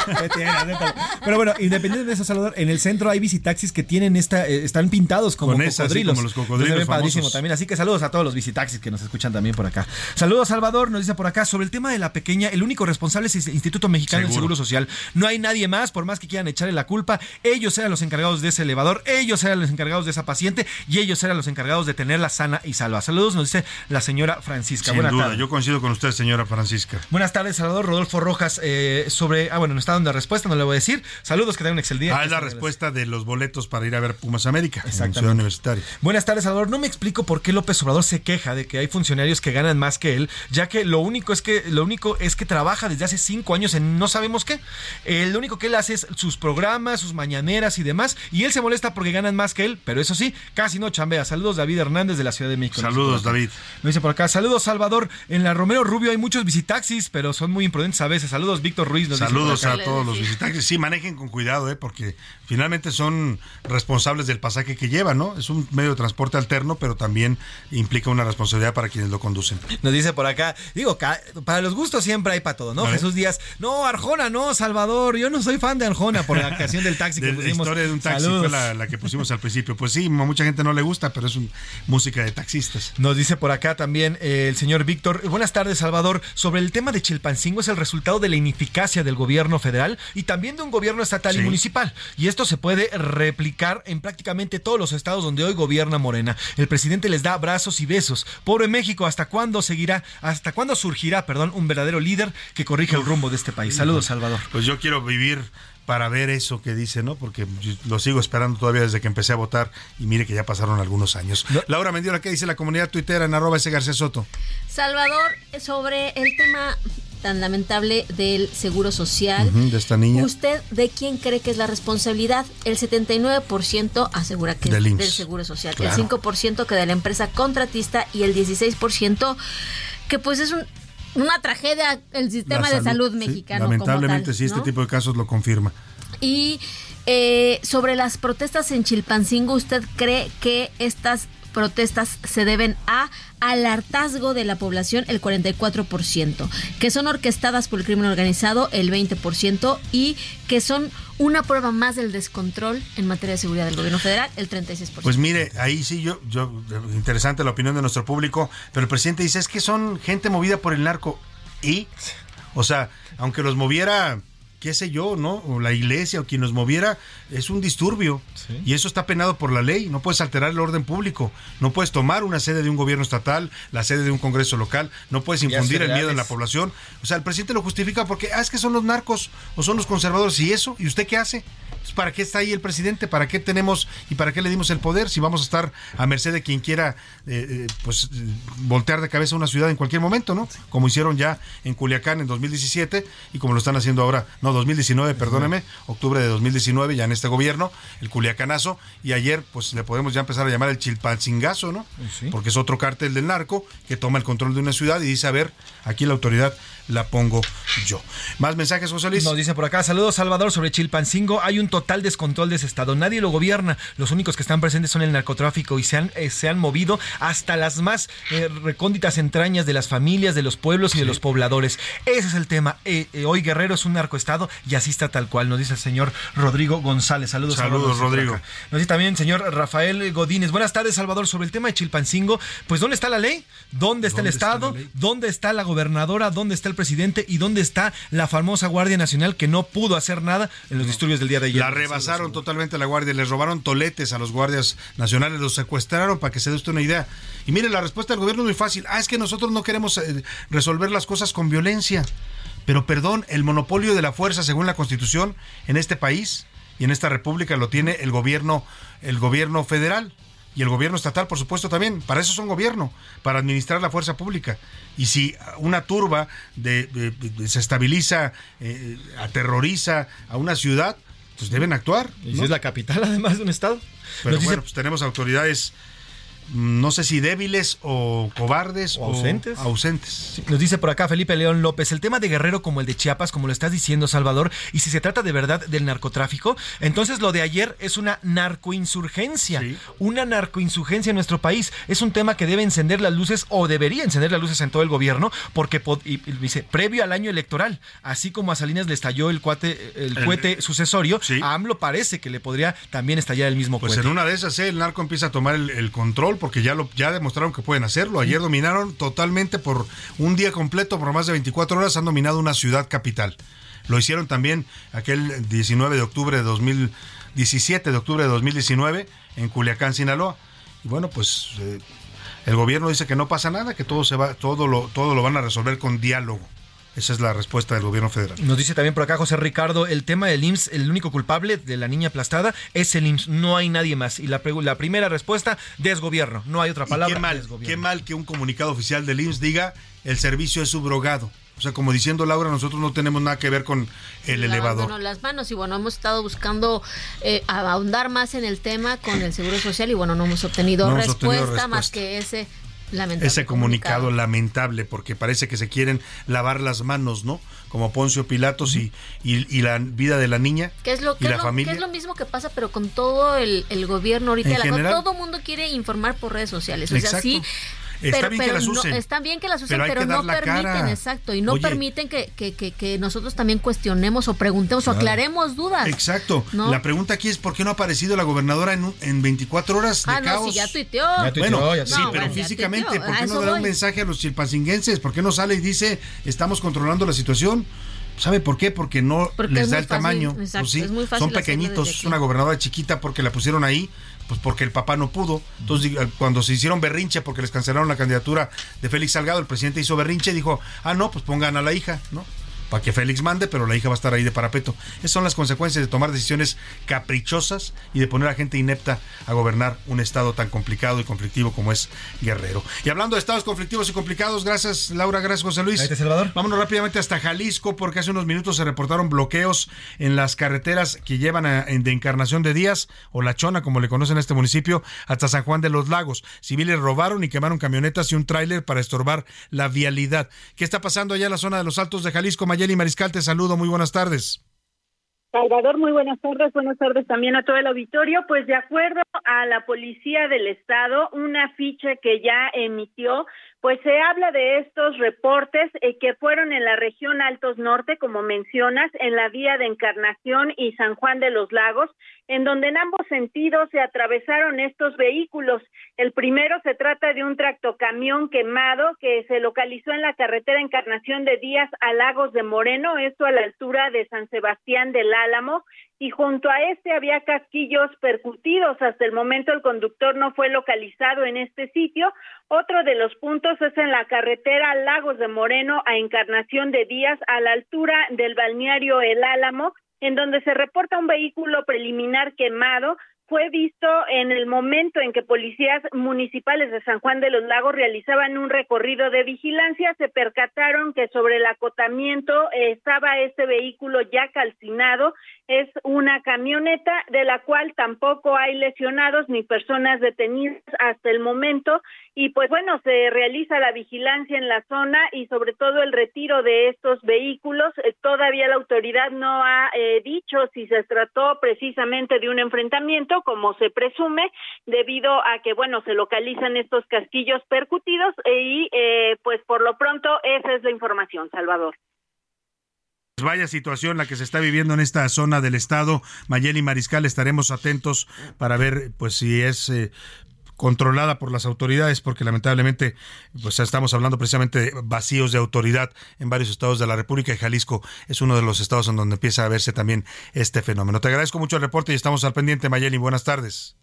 Speaker 20: Pero bueno, independiente de eso, Salvador, en el centro hay visitaxis que tienen esta, eh, están pintados como
Speaker 5: Con esas, sí,
Speaker 20: cocodrilos.
Speaker 5: como los cocodrilos
Speaker 20: Se ve padrísimo también. Así que saludos a todos los visitaxis que nos escuchan también por acá. Saludos, Salvador, nos dice por acá, sobre el tema de la pequeña, el único responsable es el Instituto Mexicano del
Speaker 5: Seguro.
Speaker 20: Seguro Social. No hay nadie más, por más que quieran echarle la culpa. Ellos eran los encargados de ese elevador, ellos eran los encargados de esa paciente y ellos eran los encargados de tenerla sana y salva. Saludos, nos dice la señora Francisca.
Speaker 5: Sin
Speaker 20: Buenas
Speaker 5: duda,
Speaker 20: tardes.
Speaker 5: yo coincido con usted, señora Francisca.
Speaker 20: Buenas tardes, Salvador Rodolfo Rojas, eh, sobre, ah, bueno, no está dando la respuesta, no le voy a decir. Saludos, que tengan un excelente día.
Speaker 5: Ah, es la respuesta de los boletos para ir a ver Pumas América en Universitaria.
Speaker 20: Buenas tardes, Salvador. No me explico por qué López Obrador se queja de que hay funcionarios que ganan más que él, ya que lo único es que lo único es que trabaja desde hace cinco años en no sabemos qué. Eh, lo único que él hace es sus programas, sus mañaneras y demás, y él se molesta porque ganan más que él, pero eso sí, casi no chambea. Saludos, David Hernández de la Ciudad de México.
Speaker 5: Saludos. David.
Speaker 20: Me dice por acá, saludos, Salvador. En la Romero Rubio hay muchos visitaxis, pero son muy imprudentes a veces. Saludos, Víctor Ruiz. nos
Speaker 5: Saludos
Speaker 20: acá.
Speaker 5: A todos los visitantes. Sí, manejen con cuidado, ¿eh? porque finalmente son responsables del pasaje que llevan, ¿no? Es un medio de transporte alterno, pero también implica una responsabilidad para quienes lo conducen.
Speaker 20: Nos dice por acá, digo, para los gustos siempre hay para todo, ¿no? Jesús Díaz, no, Arjona, no, Salvador, yo no soy fan de Arjona por la canción del taxi que
Speaker 5: De la
Speaker 20: pusimos.
Speaker 5: historia de un taxi
Speaker 20: Saludos.
Speaker 5: fue la, la que pusimos al principio. Pues sí, a mucha gente no le gusta, pero es un, música de taxistas.
Speaker 20: Nos dice por acá también eh, el señor Víctor. Buenas tardes, Salvador. Sobre el tema de Chilpancingo es el resultado de la ineficacia del gobierno federal y también de un gobierno estatal y municipal. Y esto se puede replicar en prácticamente todos los estados donde hoy gobierna Morena. El presidente les da abrazos y besos. Pobre México, ¿hasta cuándo seguirá, hasta cuándo surgirá, perdón, un verdadero líder que corrija el rumbo de este país? Saludos, Salvador.
Speaker 5: Pues yo quiero vivir para ver eso que dice, ¿no? Porque lo sigo esperando todavía desde que empecé a votar y mire que ya pasaron algunos años. Laura Mendiola, ¿qué dice la comunidad tuitera en arroba ese García Soto?
Speaker 29: Salvador, sobre el tema tan lamentable del seguro social.
Speaker 5: De esta niña.
Speaker 29: ¿Usted de quién cree que es la responsabilidad? El 79% asegura que
Speaker 5: Del
Speaker 29: es del seguro social,
Speaker 5: Claro.
Speaker 29: el 5% que de la empresa contratista y el 16% que pues es un- una tragedia el sistema de salud
Speaker 5: sí,
Speaker 29: mexicano. como
Speaker 5: lamentablemente
Speaker 29: tal,
Speaker 5: sí, este
Speaker 29: ¿no?
Speaker 5: tipo de casos lo confirma.
Speaker 29: Y eh, sobre las protestas en Chilpancingo, ¿usted cree que estas protestas se deben a al hartazgo de la población el 44%, que son orquestadas por el crimen organizado el 20% y que son una prueba más del descontrol en materia de seguridad del gobierno federal el 36%.
Speaker 5: Pues mire, ahí sí yo, yo, interesante la opinión de nuestro público, pero el presidente dice es que son gente movida por el narco y, o sea, aunque los moviera, qué sé yo, ¿no? O la iglesia o quien los moviera, es un disturbio y eso está penado por la ley. No puedes alterar el orden público, no puedes tomar una sede de un gobierno estatal, la sede de un congreso local, no puedes infundir el miedo en la población. O sea, el presidente lo justifica porque, ah, es que son los narcos o son los conservadores y eso, ¿y usted qué hace? Pues, ¿Para qué está ahí el presidente? ¿Para qué tenemos y para qué le dimos el poder si vamos a estar a merced de quien quiera eh, eh, pues eh, voltear de cabeza una ciudad en cualquier momento, ¿no? Como hicieron ya en Culiacán en 2017 y como lo están haciendo ahora, no, 2019, perdóneme, octubre de 2019 ya en este gobierno, el Culiacanazo y ayer pues le podemos ya empezar a llamar el Chilpancingazo, ¿no? Porque es otro cártel del narco que toma el control de una ciudad y dice, a ver, aquí la autoridad la pongo yo. Más mensajes, José Luis.
Speaker 20: Nos dice por acá, saludos Salvador sobre Chilpancingo, hay un total descontrol de ese estado, nadie lo gobierna, los únicos que están presentes son el narcotráfico y se han, eh, se han movido hasta las más eh, recónditas entrañas de las familias, de los pueblos y de los pobladores. Ese es el tema. Eh, hoy Guerrero es un narcoestado y así está tal cual, nos dice el señor Rodrigo González. Saludos,
Speaker 5: Saludos, Rodrigo.
Speaker 20: Nos dice también el señor Rafael Godínez. Buenas tardes, Salvador, sobre el tema de Chilpancingo. Pues, ¿dónde está la ley? ¿Dónde está el
Speaker 5: ¿Dónde está
Speaker 20: Estado? ¿Dónde está la gobernadora? ¿Dónde está el presidente? ¿Y dónde está la famosa Guardia Nacional que no pudo hacer nada en los disturbios del día de ayer?
Speaker 5: La rebasaron totalmente la guardia, les robaron toletes a los guardias nacionales, los secuestraron para que se dé usted una idea. Y mire, la respuesta del gobierno es muy fácil. Ah, es que nosotros no queremos eh, resolver las cosas con violencia. Pero perdón, el monopolio de la fuerza según la Constitución en este país y en esta república lo tiene el gobierno, el gobierno federal. Y el gobierno estatal, por supuesto, también. Para eso son gobierno, para administrar la fuerza pública. Y si una turba de, de- de- desestabiliza, eh, aterroriza a una ciudad, pues deben actuar.
Speaker 20: Y si es la capital, además de un estado.
Speaker 5: Pero
Speaker 20: Nos dice-
Speaker 5: bueno, pues tenemos autoridades, no sé si débiles o cobardes
Speaker 20: O ausentes.
Speaker 5: ausentes.
Speaker 20: Nos dice por acá Felipe León López, el tema de Guerrero como el de Chiapas, como lo estás diciendo Salvador, y si se trata de verdad del narcotráfico, entonces lo de ayer es una narcoinsurgencia, una narcoinsurgencia en nuestro país. Es un tema que debe encender las luces o debería encender las luces en todo el gobierno, porque pod- y- y dice, previo al año electoral, así como a Salinas le estalló el, cuate, el
Speaker 5: El-
Speaker 20: cohete sucesorio, a AMLO parece que le podría también estallar el mismo
Speaker 5: Pues
Speaker 20: cohete.
Speaker 5: en una de esas, eh, el narco empieza a tomar el, el control porque ya lo ya demostraron que pueden hacerlo. Ayer dominaron totalmente por un día completo, por más de 24 horas, han dominado una ciudad capital. Lo hicieron también aquel 19 de octubre de 2017 de octubre de 2019 en Culiacán, Sinaloa. Y bueno, pues eh, el gobierno dice que no pasa nada, que todo se va, todo lo, todo lo van a resolver con diálogo. Esa es la respuesta del gobierno federal.
Speaker 20: Nos dice también por acá José Ricardo, el tema del IMSS, el único culpable de la niña aplastada es el IMSS, no hay nadie más. Y la, primera respuesta, desgobierno, no hay otra palabra.
Speaker 5: qué mal,
Speaker 20: desgobierno.
Speaker 5: qué mal que un comunicado oficial del IMSS diga el servicio es subrogado. O sea, como diciendo Laura, nosotros no tenemos nada que ver con el elevador.
Speaker 29: Las manos y bueno, hemos estado buscando eh, ahondar más en el tema con el Seguro Social y bueno, no hemos obtenido,
Speaker 5: No hemos
Speaker 29: respuesta,
Speaker 5: obtenido
Speaker 29: más que ese lamentable
Speaker 5: Ese comunicado, lamentable, porque parece que se quieren lavar las manos, ¿no? Como Poncio Pilatos y, y, y la vida de la niña
Speaker 29: Que es, lo,
Speaker 5: y la
Speaker 29: es lo,
Speaker 5: familia.
Speaker 29: que es lo mismo que pasa, pero con todo el, el gobierno ahorita. La-
Speaker 5: general.
Speaker 29: todo mundo quiere informar por redes sociales. O sea,
Speaker 5: Exacto.
Speaker 29: sí.
Speaker 5: Está
Speaker 29: pero,
Speaker 5: bien que
Speaker 29: pero
Speaker 5: las
Speaker 29: no-
Speaker 5: usen,
Speaker 29: están bien que las usen,
Speaker 5: pero hay
Speaker 29: pero,
Speaker 5: que dar
Speaker 29: no
Speaker 5: la
Speaker 29: permiten,
Speaker 5: cara.
Speaker 29: exacto, y no
Speaker 5: Oye.
Speaker 29: permiten que, que, que, que nosotros también cuestionemos o preguntemos
Speaker 5: Claro.
Speaker 29: o aclaremos dudas.
Speaker 5: Exacto.
Speaker 29: ¿no?
Speaker 5: La pregunta aquí es por qué no ha aparecido la gobernadora en, un- en 24 horas de
Speaker 29: Ah, no,
Speaker 5: caos.
Speaker 29: sí, ya tuiteó.
Speaker 5: bueno,
Speaker 29: ya
Speaker 5: sí,
Speaker 29: tuiteó.
Speaker 5: pero
Speaker 29: No, bueno, ya
Speaker 5: físicamente,
Speaker 29: tuiteó.
Speaker 5: ¿por qué no da un
Speaker 29: voy.
Speaker 5: mensaje a los chilpancinguenses? ¿Por qué no sale y dice, estamos controlando la situación? ¿Sabe por qué? Porque no
Speaker 29: Porque
Speaker 5: les
Speaker 29: es
Speaker 5: da el
Speaker 29: fácil,
Speaker 5: tamaño.
Speaker 29: exacto,
Speaker 5: Pues sí,
Speaker 29: es muy fácil
Speaker 5: son pequeñitos. Es una gobernadora chiquita porque la pusieron ahí, pues porque el papá no pudo. Entonces, cuando se hicieron berrinche porque les cancelaron la candidatura de Félix Salgado, el presidente hizo berrinche y dijo, ah, no, pues pongan a la hija, ¿no? Para que Félix mande, pero la hija va a estar ahí de parapeto. Esas son las consecuencias de tomar decisiones caprichosas y de poner a gente inepta a gobernar un estado tan complicado y conflictivo como es Guerrero. Y hablando de estados conflictivos y complicados, gracias Laura, gracias José Luis.
Speaker 20: Te, Salvador.
Speaker 5: Vámonos rápidamente hasta Jalisco porque hace unos minutos se reportaron bloqueos en las carreteras que llevan a- de Encarnación de Díaz o La Chona, como le conocen a este municipio, hasta San Juan de los Lagos. Civiles robaron y quemaron camionetas y un tráiler para estorbar la vialidad. ¿Qué está pasando allá en la zona de los Altos de Jalisco? Mayeli Mariscal, te saludo, muy buenas tardes.
Speaker 30: Salvador, muy buenas tardes. Buenas tardes también a todo el auditorio. Pues de acuerdo a la Policía del Estado, una ficha que ya emitió, pues se habla de estos reportes eh, que fueron en la región Altos Norte, como mencionas, en la vía de Encarnación y San Juan de los Lagos, en donde en ambos sentidos se atravesaron estos vehículos. El primero se trata de un tractocamión quemado que se localizó en la carretera Encarnación de Díaz a Lagos de Moreno, esto a la altura de San Sebastián del Álamo, y junto a este había casquillos percutidos. Hasta el momento el conductor no fue localizado en este sitio. Otro de los puntos es en la carretera Lagos de Moreno a Encarnación de Díaz a la altura del balneario El Álamo, en donde se reporta un vehículo preliminar quemado fue visto en el momento en que policías municipales de San Juan de los Lagos realizaban un recorrido de vigilancia, se percataron que sobre el acotamiento estaba este vehículo ya calcinado, es una camioneta de la cual tampoco hay lesionados ni personas detenidas hasta el momento y pues bueno, se realiza la vigilancia en la zona y sobre todo el retiro de estos vehículos. Eh, todavía la autoridad no ha eh, dicho si se trató precisamente de un enfrentamiento, como se presume, debido a que bueno, se localizan estos casquillos percutidos y eh, pues por lo pronto esa es la información, Salvador.
Speaker 5: Pues Vaya situación la que se está viviendo en esta zona del estado. Mayeli Mariscal, estaremos atentos para ver pues si es eh, controlada por las autoridades, porque lamentablemente pues estamos hablando precisamente de vacíos de autoridad en varios estados de la República y Jalisco es uno de los estados en donde empieza a verse también este fenómeno. Te agradezco mucho el reporte y estamos al pendiente, Mayeli. Buenas tardes.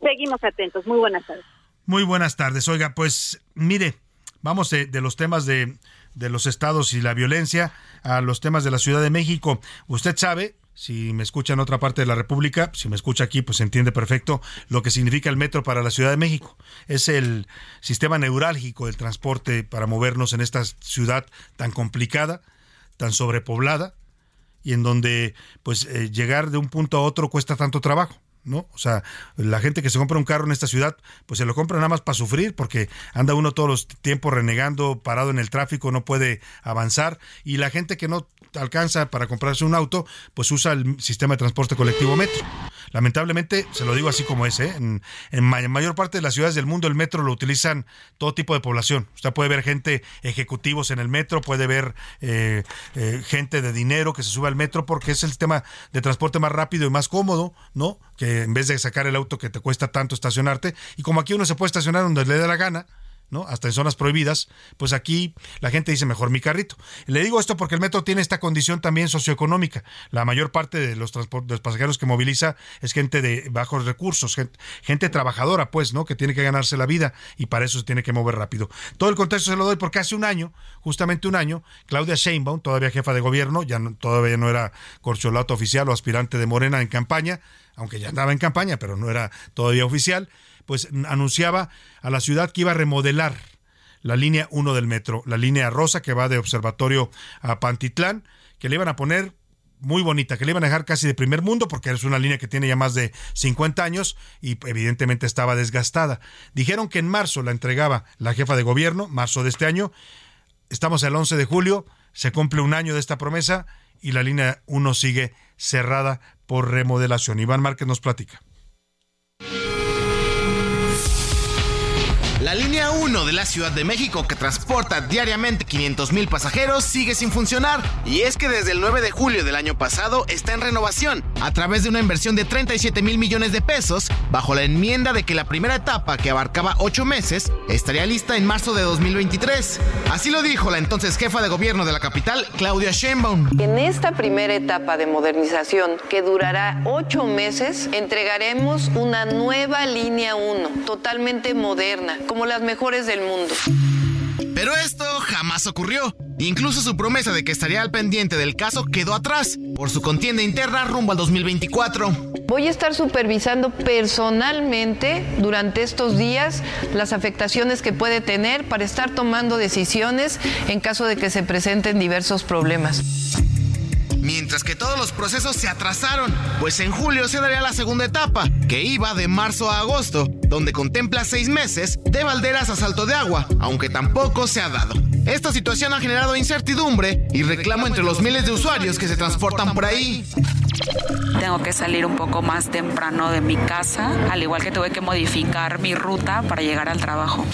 Speaker 30: Seguimos atentos. Muy buenas tardes.
Speaker 5: Muy buenas tardes. Oiga, pues mire, vamos de, de los temas de, de los estados y la violencia a los temas de la Ciudad de México. Usted sabe, si me escucha en otra parte de la República, si me escucha aquí, pues entiende perfecto lo que significa el metro para la Ciudad de México. Es el sistema neurálgico del transporte para movernos en esta ciudad tan complicada, tan sobrepoblada y en donde pues eh, llegar de un punto a otro cuesta tanto trabajo. ¿No? O sea, la gente que se compra un carro en esta ciudad, pues se lo compra nada más para sufrir, porque anda uno todos los tiempos renegando, parado en el tráfico, no puede avanzar, y la gente que no alcanza para comprarse un auto, pues usa el sistema de transporte colectivo metro. Lamentablemente, se lo digo así como es, ¿eh? en, en ma- mayor parte de las ciudades del mundo el metro lo utilizan todo tipo de población. Usted puede ver gente ejecutivos en el metro, puede ver eh, eh, gente de dinero que se sube al metro porque es el sistema de transporte más rápido y más cómodo, ¿no? Que en vez de sacar el auto que te cuesta tanto estacionarte, y como aquí uno se puede estacionar donde le dé la gana, Hasta en zonas prohibidas, pues aquí la gente dice mejor mi carrito. Le digo esto porque el metro tiene esta condición también socioeconómica. La mayor parte de los, pasajeros que moviliza es gente de bajos recursos, gente, trabajadora, pues, ¿no? Que tiene que ganarse la vida y para eso se tiene que mover rápido. Todo el contexto se lo doy porque hace un año, justamente un año, Claudia Sheinbaum, todavía jefa de gobierno, ya todavía no era corcholato oficial o aspirante de Morena en campaña, aunque ya andaba en campaña, pero no era todavía oficial, pues anunciaba a la ciudad que iba a remodelar la línea 1 del metro, la línea rosa que va de Observatorio a Pantitlán, que le iban a poner muy bonita, que le iban a dejar casi de primer mundo porque es una línea que tiene ya más de 50 años y evidentemente estaba desgastada. Dijeron que en marzo la entregaba la jefa de gobierno, marzo de este año. Estamos el 11 de julio, se cumple un año de esta promesa y la línea 1 sigue cerrada por remodelación. Iván Márquez nos platica.
Speaker 31: La línea 1 de la Ciudad de México, que transporta diariamente 500 mil pasajeros, sigue sin funcionar. Y es que desde el 9 de julio del año pasado está en renovación, a través de una inversión de 37 mil millones de pesos, bajo la enmienda de que la primera etapa, que abarcaba 8 meses, estaría lista en marzo de 2023. Así lo dijo la entonces jefa de gobierno de la capital, Claudia Sheinbaum.
Speaker 32: En esta primera etapa de modernización, que durará 8 meses, entregaremos una nueva línea 1, totalmente moderna, como las mejores del mundo.
Speaker 31: Pero esto jamás ocurrió. Incluso su promesa de que estaría al pendiente del caso quedó atrás por su contienda interna rumbo al 2024.
Speaker 32: Voy a estar supervisando personalmente durante estos días las afectaciones que puede tener para estar tomando decisiones en caso de que se presenten diversos problemas.
Speaker 31: Mientras que todos los procesos se atrasaron, pues en julio se daría la segunda etapa, que iba de marzo a agosto, donde contempla seis meses de balderas a salto de agua, aunque tampoco se ha dado. Esta situación ha generado incertidumbre y reclamo entre los miles de usuarios que se transportan por ahí.
Speaker 33: Tengo que salir un poco más temprano de mi casa, al igual que tuve que modificar mi ruta para llegar al trabajo.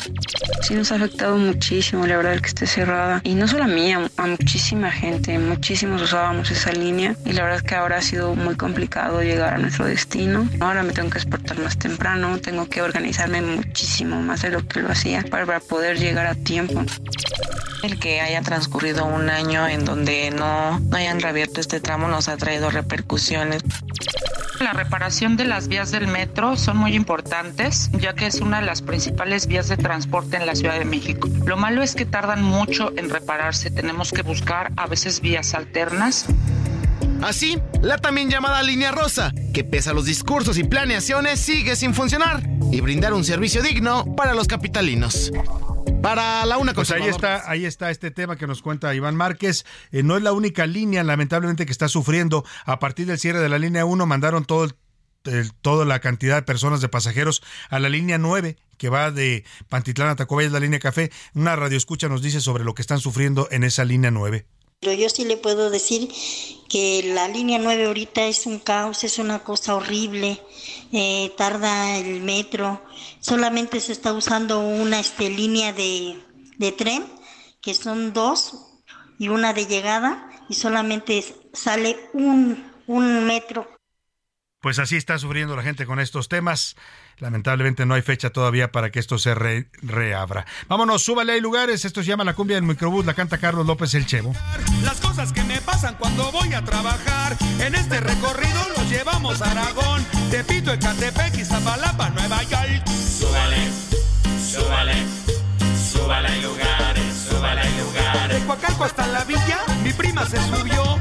Speaker 34: Sí nos ha afectado muchísimo, la verdad, que esté cerrada. Y no solo a mí, a, a muchísima gente, muchísimos usábamos esa línea y la verdad es que ahora ha sido muy complicado llegar a nuestro destino. Ahora me tengo que exportar más temprano, tengo que organizarme muchísimo más de lo que lo hacía para poder llegar a tiempo.
Speaker 33: El que haya transcurrido un año en donde no, no hayan reabierto este tramo nos ha traído repercusiones.
Speaker 35: La reparación de las vías del metro son muy importantes, ya que es una de las principales vías de transporte en la Ciudad de México. Lo malo es que tardan mucho en repararse, tenemos que buscar a veces vías alternas.
Speaker 31: Así, la también llamada línea rosa, que pese a los discursos y planeaciones sigue sin funcionar y brindar un servicio digno para los capitalinos. Para la una
Speaker 5: Pues ahí está, ahí está este tema que nos cuenta Iván Márquez. Eh, no es la única línea, lamentablemente, que está sufriendo. A partir del cierre de la línea 1 mandaron todo el, toda la cantidad de personas de pasajeros a la línea 9 que va de Pantitlán a Tacubaya, es la línea café. Una radioescucha nos dice sobre lo que están sufriendo en esa línea 9.
Speaker 36: Pero yo sí le puedo decir que la línea 9 ahorita es un caos, es una cosa horrible, eh, tarda el metro, solamente se está usando una este, línea de, de tren, que son dos, y una de llegada, y solamente sale un, un metro.
Speaker 5: Pues así está sufriendo la gente con estos temas. Lamentablemente no hay fecha todavía para que esto se re, reabra. Vámonos, súbale, hay lugares. Esto se llama La Cumbia del Microbús, la canta Carlos López el Chevo.
Speaker 37: Las cosas que me pasan cuando voy a trabajar. En este recorrido los llevamos a Aragón, Tepito, Ecatepec, Iztapalapa, Nueva York.
Speaker 38: Súbale, súbale, súbale, hay lugares, súbale, hay lugares.
Speaker 37: De Coacalco hasta la villa, mi prima se subió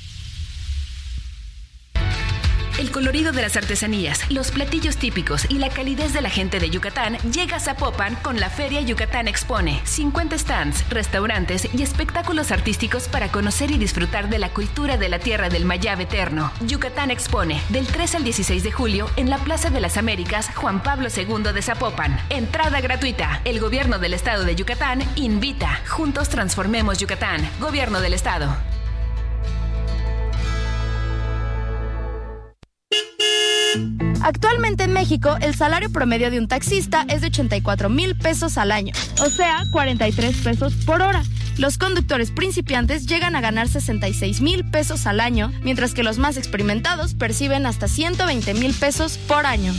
Speaker 39: El colorido de las artesanías, los platillos típicos y la calidez de la gente de Yucatán llega a Zapopan con la Feria Yucatán Expone. 50 stands, restaurantes y espectáculos artísticos para conocer y disfrutar de la cultura de la tierra del Mayab eterno. Yucatán Expone, del 3 al 16 de julio en la Plaza de las Américas Juan Pablo II de Zapopan. Entrada gratuita. El gobierno del estado de Yucatán invita. Juntos transformemos Yucatán. Gobierno del estado.
Speaker 19: Actualmente en México, el salario promedio de un taxista es de 84 mil pesos al año, o sea, 43 pesos por hora. Los conductores principiantes llegan a ganar 66 mil pesos al año, mientras que los más experimentados perciben hasta 120 mil pesos por año.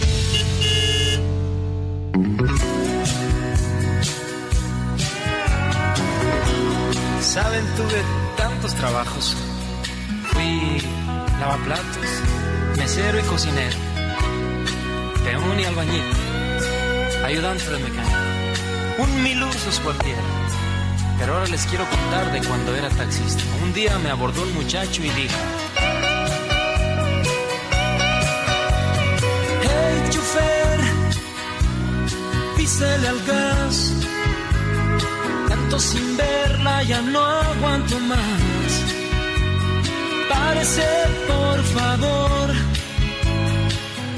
Speaker 40: Saben, tuve tantos trabajos. Fui lavaplatos, mesero y cocinero, peón y albañil, ayudante de mecánico, un mil usos cualquiera. Pero ahora les quiero contar de cuando era taxista. Un día me abordó un muchacho y dijo: Hey, chofer, písele al gas. Tanto sin verla ya no aguanto más. Parece, por favor.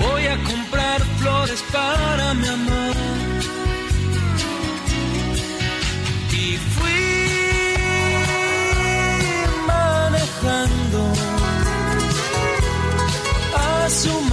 Speaker 40: Voy a comprar flores para mi amor. Y fui manejando a su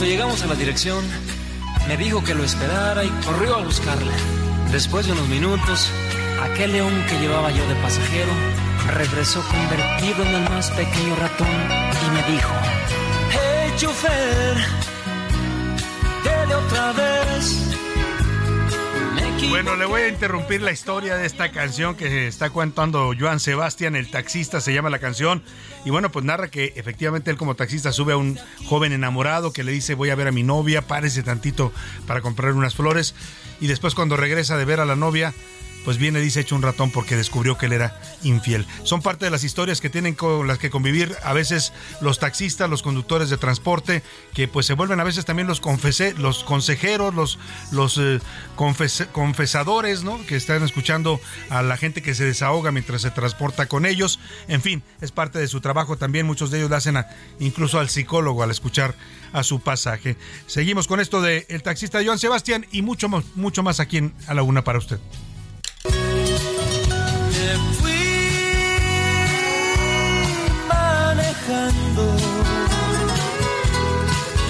Speaker 40: cuanto llegamos a la dirección, me dijo que lo esperara y corrió a buscarla. Después de unos minutos, aquel león que llevaba yo de pasajero regresó convertido en el más pequeño ratón y me dijo, Hey, chofer, dele otra vez.
Speaker 5: Bueno, le voy a interrumpir la historia de esta canción que está contando Joan Sebastián, el taxista, se llama la canción. Y bueno, pues narra que efectivamente él como taxista sube a un joven enamorado que le dice voy a ver a mi novia, párese tantito para comprar unas flores. Y después cuando regresa de ver a la novia, pues viene, dice, hecho un ratón porque descubrió que él era infiel. Son parte de las historias que tienen con las que convivir a veces los taxistas, los conductores de transporte, que pues se vuelven a veces también los, confese, los consejeros, los, los eh, confesadores, ¿no? Que están escuchando a la gente que se desahoga mientras se transporta con ellos. En fin, es parte de su trabajo también. Muchos de ellos le hacen incluso al psicólogo al escuchar a su pasaje. Seguimos con esto de el taxista Joan Sebastián y mucho, mucho más aquí en A la Una para usted.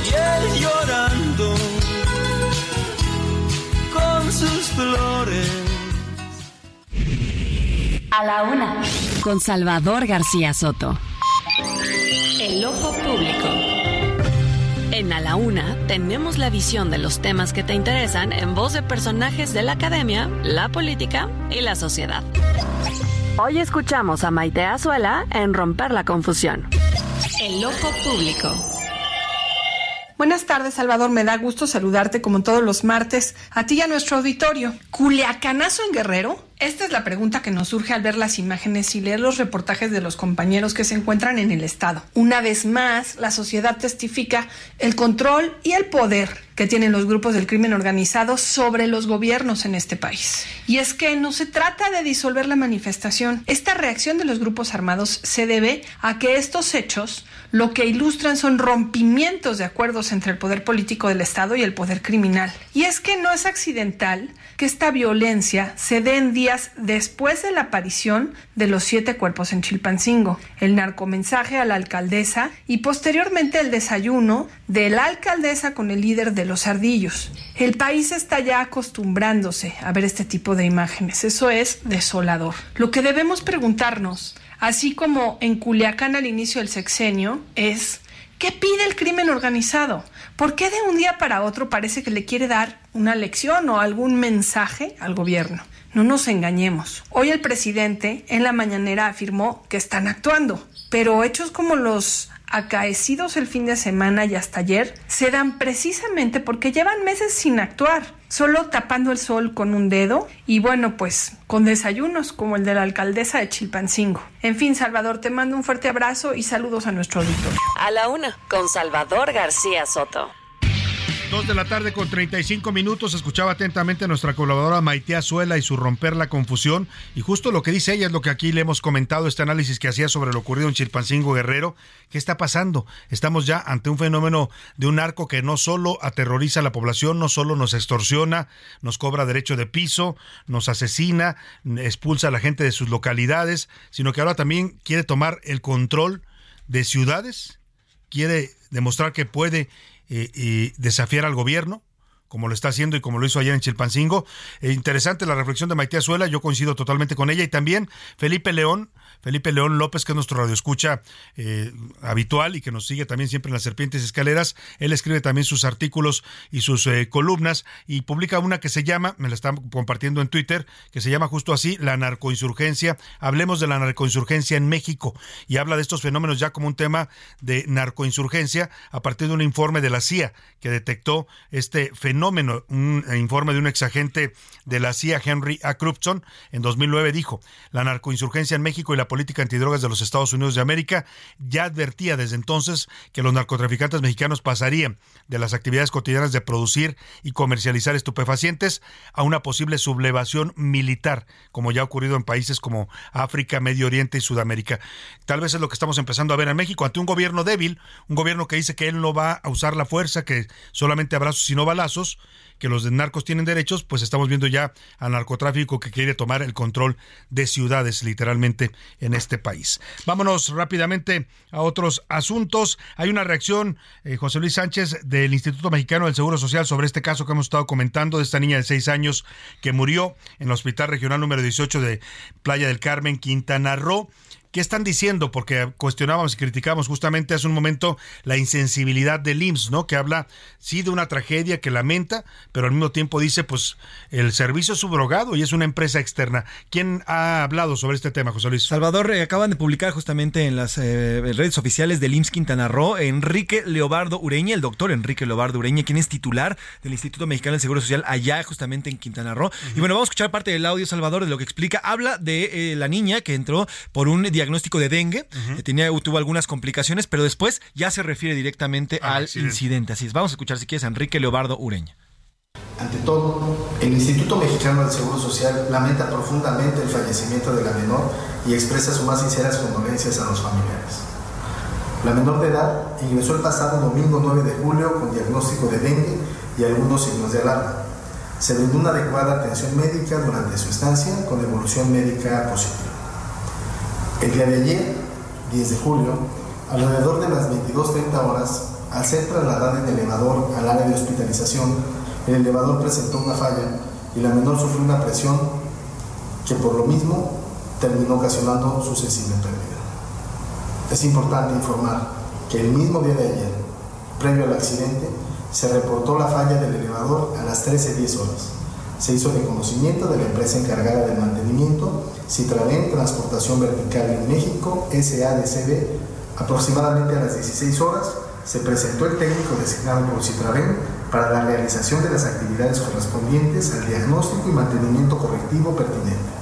Speaker 40: Y él llorando con sus flores.
Speaker 7: A la una. Con Salvador García Soto.
Speaker 39: El ojo público.
Speaker 7: En A la Una tenemos la visión de los temas que te interesan en voz de personajes de la academia, la política y la sociedad. Hoy escuchamos a Maite Azuela en Romper la Confusión.
Speaker 39: El ojo público.
Speaker 41: Buenas tardes, Salvador. Me da gusto saludarte como todos los martes, a ti y a nuestro auditorio. ¿Culiacanazo en Guerrero? Esta es la pregunta que nos surge al ver las imágenes y leer los reportajes de los compañeros que se encuentran en el Estado. Una vez más, la sociedad testifica el control y el poder que tienen los grupos del crimen organizado sobre los gobiernos en este país. Y es que no se trata de disolver la manifestación. Esta reacción de los grupos armados se debe a que estos hechos lo que ilustran son rompimientos de acuerdos entre el poder político del Estado y el poder criminal. Y es que no es accidental que esta violencia se dé en después de la aparición de los siete cuerpos en Chilpancingo, el narcomensaje a la alcaldesa y posteriormente el desayuno de la alcaldesa con el líder de los ardillos. El país está ya acostumbrándose a ver este tipo de imágenes. Eso es desolador. Lo que debemos preguntarnos así como en Culiacán al inicio del sexenio, es ¿qué pide el crimen organizado? ¿Por qué de un día para otro parece que le quiere dar una lección o algún mensaje al gobierno? No nos engañemos. Hoy el presidente en la mañanera afirmó que están actuando, pero hechos como los acaecidos el fin de semana y hasta ayer se dan precisamente porque llevan meses sin actuar, solo tapando el sol con un dedo y bueno, pues con desayunos como el de la alcaldesa de Chilpancingo. En fin, Salvador, te mando un fuerte abrazo y saludos a nuestro auditorio.
Speaker 6: A la una, con Salvador García Soto.
Speaker 5: Dos de la tarde con 35 minutos. Escuchaba atentamente a nuestra colaboradora Maite Azuela y su romper la confusión. Y justo lo que dice ella es lo que aquí le hemos comentado, este análisis que hacía sobre lo ocurrido en Chilpancingo Guerrero. ¿Qué está pasando? Estamos ya ante un fenómeno de un arco que no solo aterroriza a la población, no solo nos extorsiona, nos cobra derecho de piso, nos asesina, expulsa a la gente de sus localidades, sino que ahora también quiere tomar el control de ciudades, quiere demostrar que puede y desafiar al gobierno, como lo está haciendo y como lo hizo ayer en Chilpancingo. Eh, interesante la reflexión de Maite Azuela, yo coincido totalmente con ella y también Felipe León, Felipe León López, que es nuestro radioescucha eh, habitual y que nos sigue también siempre en las Serpientes Escaleras. Él escribe también sus artículos y sus eh, columnas y publica una que se llama, me la están compartiendo en Twitter, que se llama justo así, La narcoinsurgencia. Hablemos de la narcoinsurgencia en México y habla de estos fenómenos ya como un tema de narcoinsurgencia a partir de un informe de la CIA que detectó este fenómeno. Un informe de un exagente de la CIA, Henry A. Crupson, en 2009 dijo, la narcoinsurgencia en México y la política antidrogas de los Estados Unidos de América ya advertía desde entonces que los narcotraficantes mexicanos pasarían de las actividades cotidianas de producir y comercializar estupefacientes a una posible sublevación militar, como ya ha ocurrido en países como África, Medio Oriente y Sudamérica. Tal vez es lo que estamos empezando a ver en México ante un gobierno débil, un gobierno que dice que él no va a usar la fuerza, que solamente abrazos y no balazos, que los narcos tienen derechos, pues estamos viendo ya al narcotráfico que quiere tomar el control de ciudades literalmente en este país. Vámonos rápidamente a otros asuntos. Hay una reacción, eh, José Luis Sánchez, del Instituto Mexicano del Seguro Social sobre este caso que hemos estado comentando de esta niña de seis años que murió en el Hospital Regional número 18 de Playa del Carmen, Quintana Roo. ¿Qué están diciendo? Porque cuestionábamos y criticábamos justamente hace un momento la insensibilidad del IMSS, ¿no? Que habla, sí, de una tragedia que lamenta, pero al mismo tiempo dice, pues, el servicio es subrogado y es una empresa externa. ¿Quién ha hablado sobre este tema, José Luis?
Speaker 20: Salvador, eh, acaban de publicar justamente en las eh, redes oficiales del IMSS Quintana Roo, Enrique Leobardo Ureña, el doctor Enrique Leobardo Ureña, quien es titular del Instituto Mexicano del Seguro Social allá justamente en Quintana Roo. Y bueno, vamos a escuchar parte del audio, Salvador, de lo que explica. Habla de eh, la niña que entró por un diagnóstico de dengue, que tenía, tuvo algunas complicaciones, pero después ya se refiere directamente al incidente. Así es, vamos a escuchar si quieres a Enrique Leobardo Ureña.
Speaker 13: Ante todo, el Instituto Mexicano del Seguro Social lamenta profundamente el fallecimiento de la menor y expresa sus más sinceras condolencias a los familiares. La menor de edad ingresó el pasado domingo 9 de julio con diagnóstico de dengue y algunos signos de alarma. Se brindó una adecuada atención médica durante su estancia con evolución médica positiva. El día de ayer, 10 de julio, alrededor de las 22.30 horas, al ser trasladada en elevador al área de hospitalización, el elevador presentó una falla y la menor sufrió una presión que por lo mismo terminó ocasionando su sensible pérdida. Es importante informar que el mismo día de ayer, previo al accidente, se reportó la falla del elevador a las 13.10 horas. Se hizo reconocimiento de la empresa encargada del mantenimiento Citraven Transportación Vertical en México, SADCB, aproximadamente a las 16 horas, se presentó el técnico designado por Citraven para la realización de las actividades correspondientes al diagnóstico y mantenimiento correctivo pertinente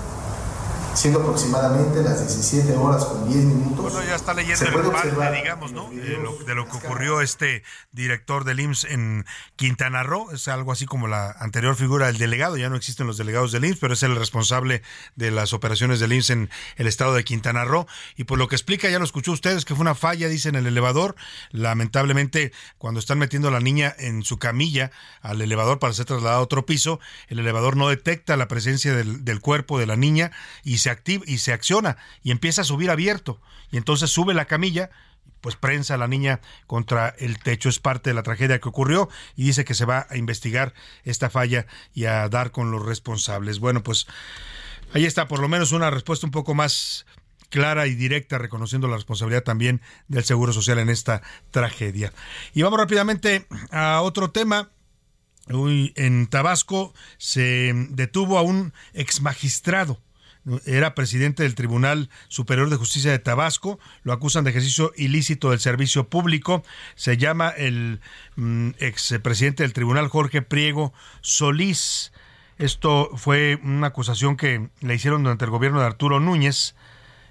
Speaker 13: siendo aproximadamente las 17 horas con 10 minutos.
Speaker 5: Bueno, ya está leyendo el parte, digamos, ¿no? De lo, de lo, que ocurrió este director del IMSS en Quintana Roo. Es algo así como la anterior figura del delegado. Ya no existen los delegados del IMSS, pero es el responsable de las operaciones del IMSS en el estado de Quintana Roo. Y por lo que explica, ya lo escuchó ustedes, que fue una falla, dice, en el elevador. Lamentablemente, cuando están metiendo a la niña en su camilla al elevador para ser trasladada a otro piso, el elevador no detecta la presencia del, del cuerpo de la niña y se activa y se acciona y empieza a subir abierto. Y entonces sube la camilla pues prensa a la niña contra el techo. Es parte de la tragedia que ocurrió y dice que se va a investigar esta falla y a dar con los responsables. Bueno, pues ahí está por lo menos una respuesta un poco más clara y directa, reconociendo la responsabilidad también del Seguro Social en esta tragedia. Y vamos rápidamente a otro tema. En Tabasco se detuvo a un ex magistrado era presidente del Tribunal Superior de Justicia de Tabasco, lo acusan de ejercicio ilícito del servicio público, se llama el mm, ex presidente del tribunal Jorge Priego Solís. Esto fue una acusación que le hicieron durante el gobierno de Arturo Núñez.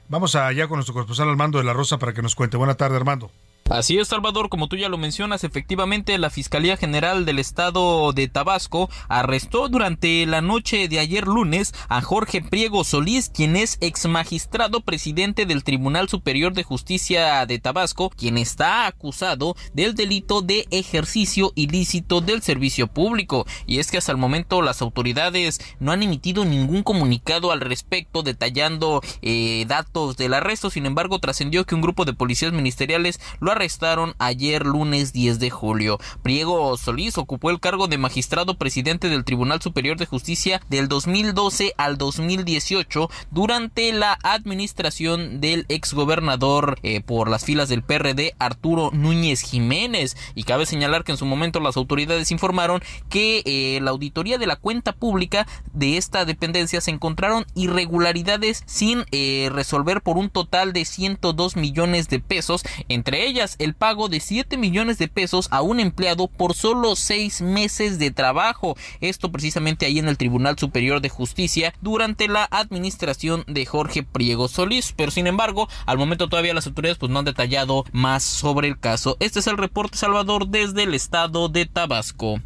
Speaker 5: Vamos allá con nuestro corresponsal Armando de la Rosa para que nos cuente. Buena tarde, Armando.
Speaker 42: Así es, Salvador, como tú ya lo mencionas, efectivamente la Fiscalía General del Estado de Tabasco arrestó durante la noche de ayer lunes a Jorge Priego Solís, quien es ex magistrado presidente del Tribunal Superior de Justicia de Tabasco, quien está acusado del delito de ejercicio ilícito del servicio público. Y es que hasta el momento las autoridades no han emitido ningún comunicado al respecto detallando eh, datos del arresto, sin embargo trascendió que un grupo de policías ministeriales lo arrestaron ayer lunes 10 de julio. Priego Solís ocupó el cargo de magistrado presidente del Tribunal Superior de Justicia del 2012 al 2018 durante la administración del exgobernador eh, por las filas del PRD Arturo Núñez Jiménez. Y cabe señalar que en su momento las autoridades informaron que eh, la auditoría de la cuenta pública de esta dependencia se encontraron irregularidades sin eh, resolver por un total de 102 millones de pesos, entre ellas el pago de 7 millones de pesos a un empleado por solo 6 meses de trabajo. Esto precisamente ahí en el Tribunal Superior de Justicia durante la administración de Jorge Priego Solís. Pero sin embargo, al momento todavía las autoridades pues no han detallado más sobre el caso. Este es el reporte Salvador desde el estado de Tabasco.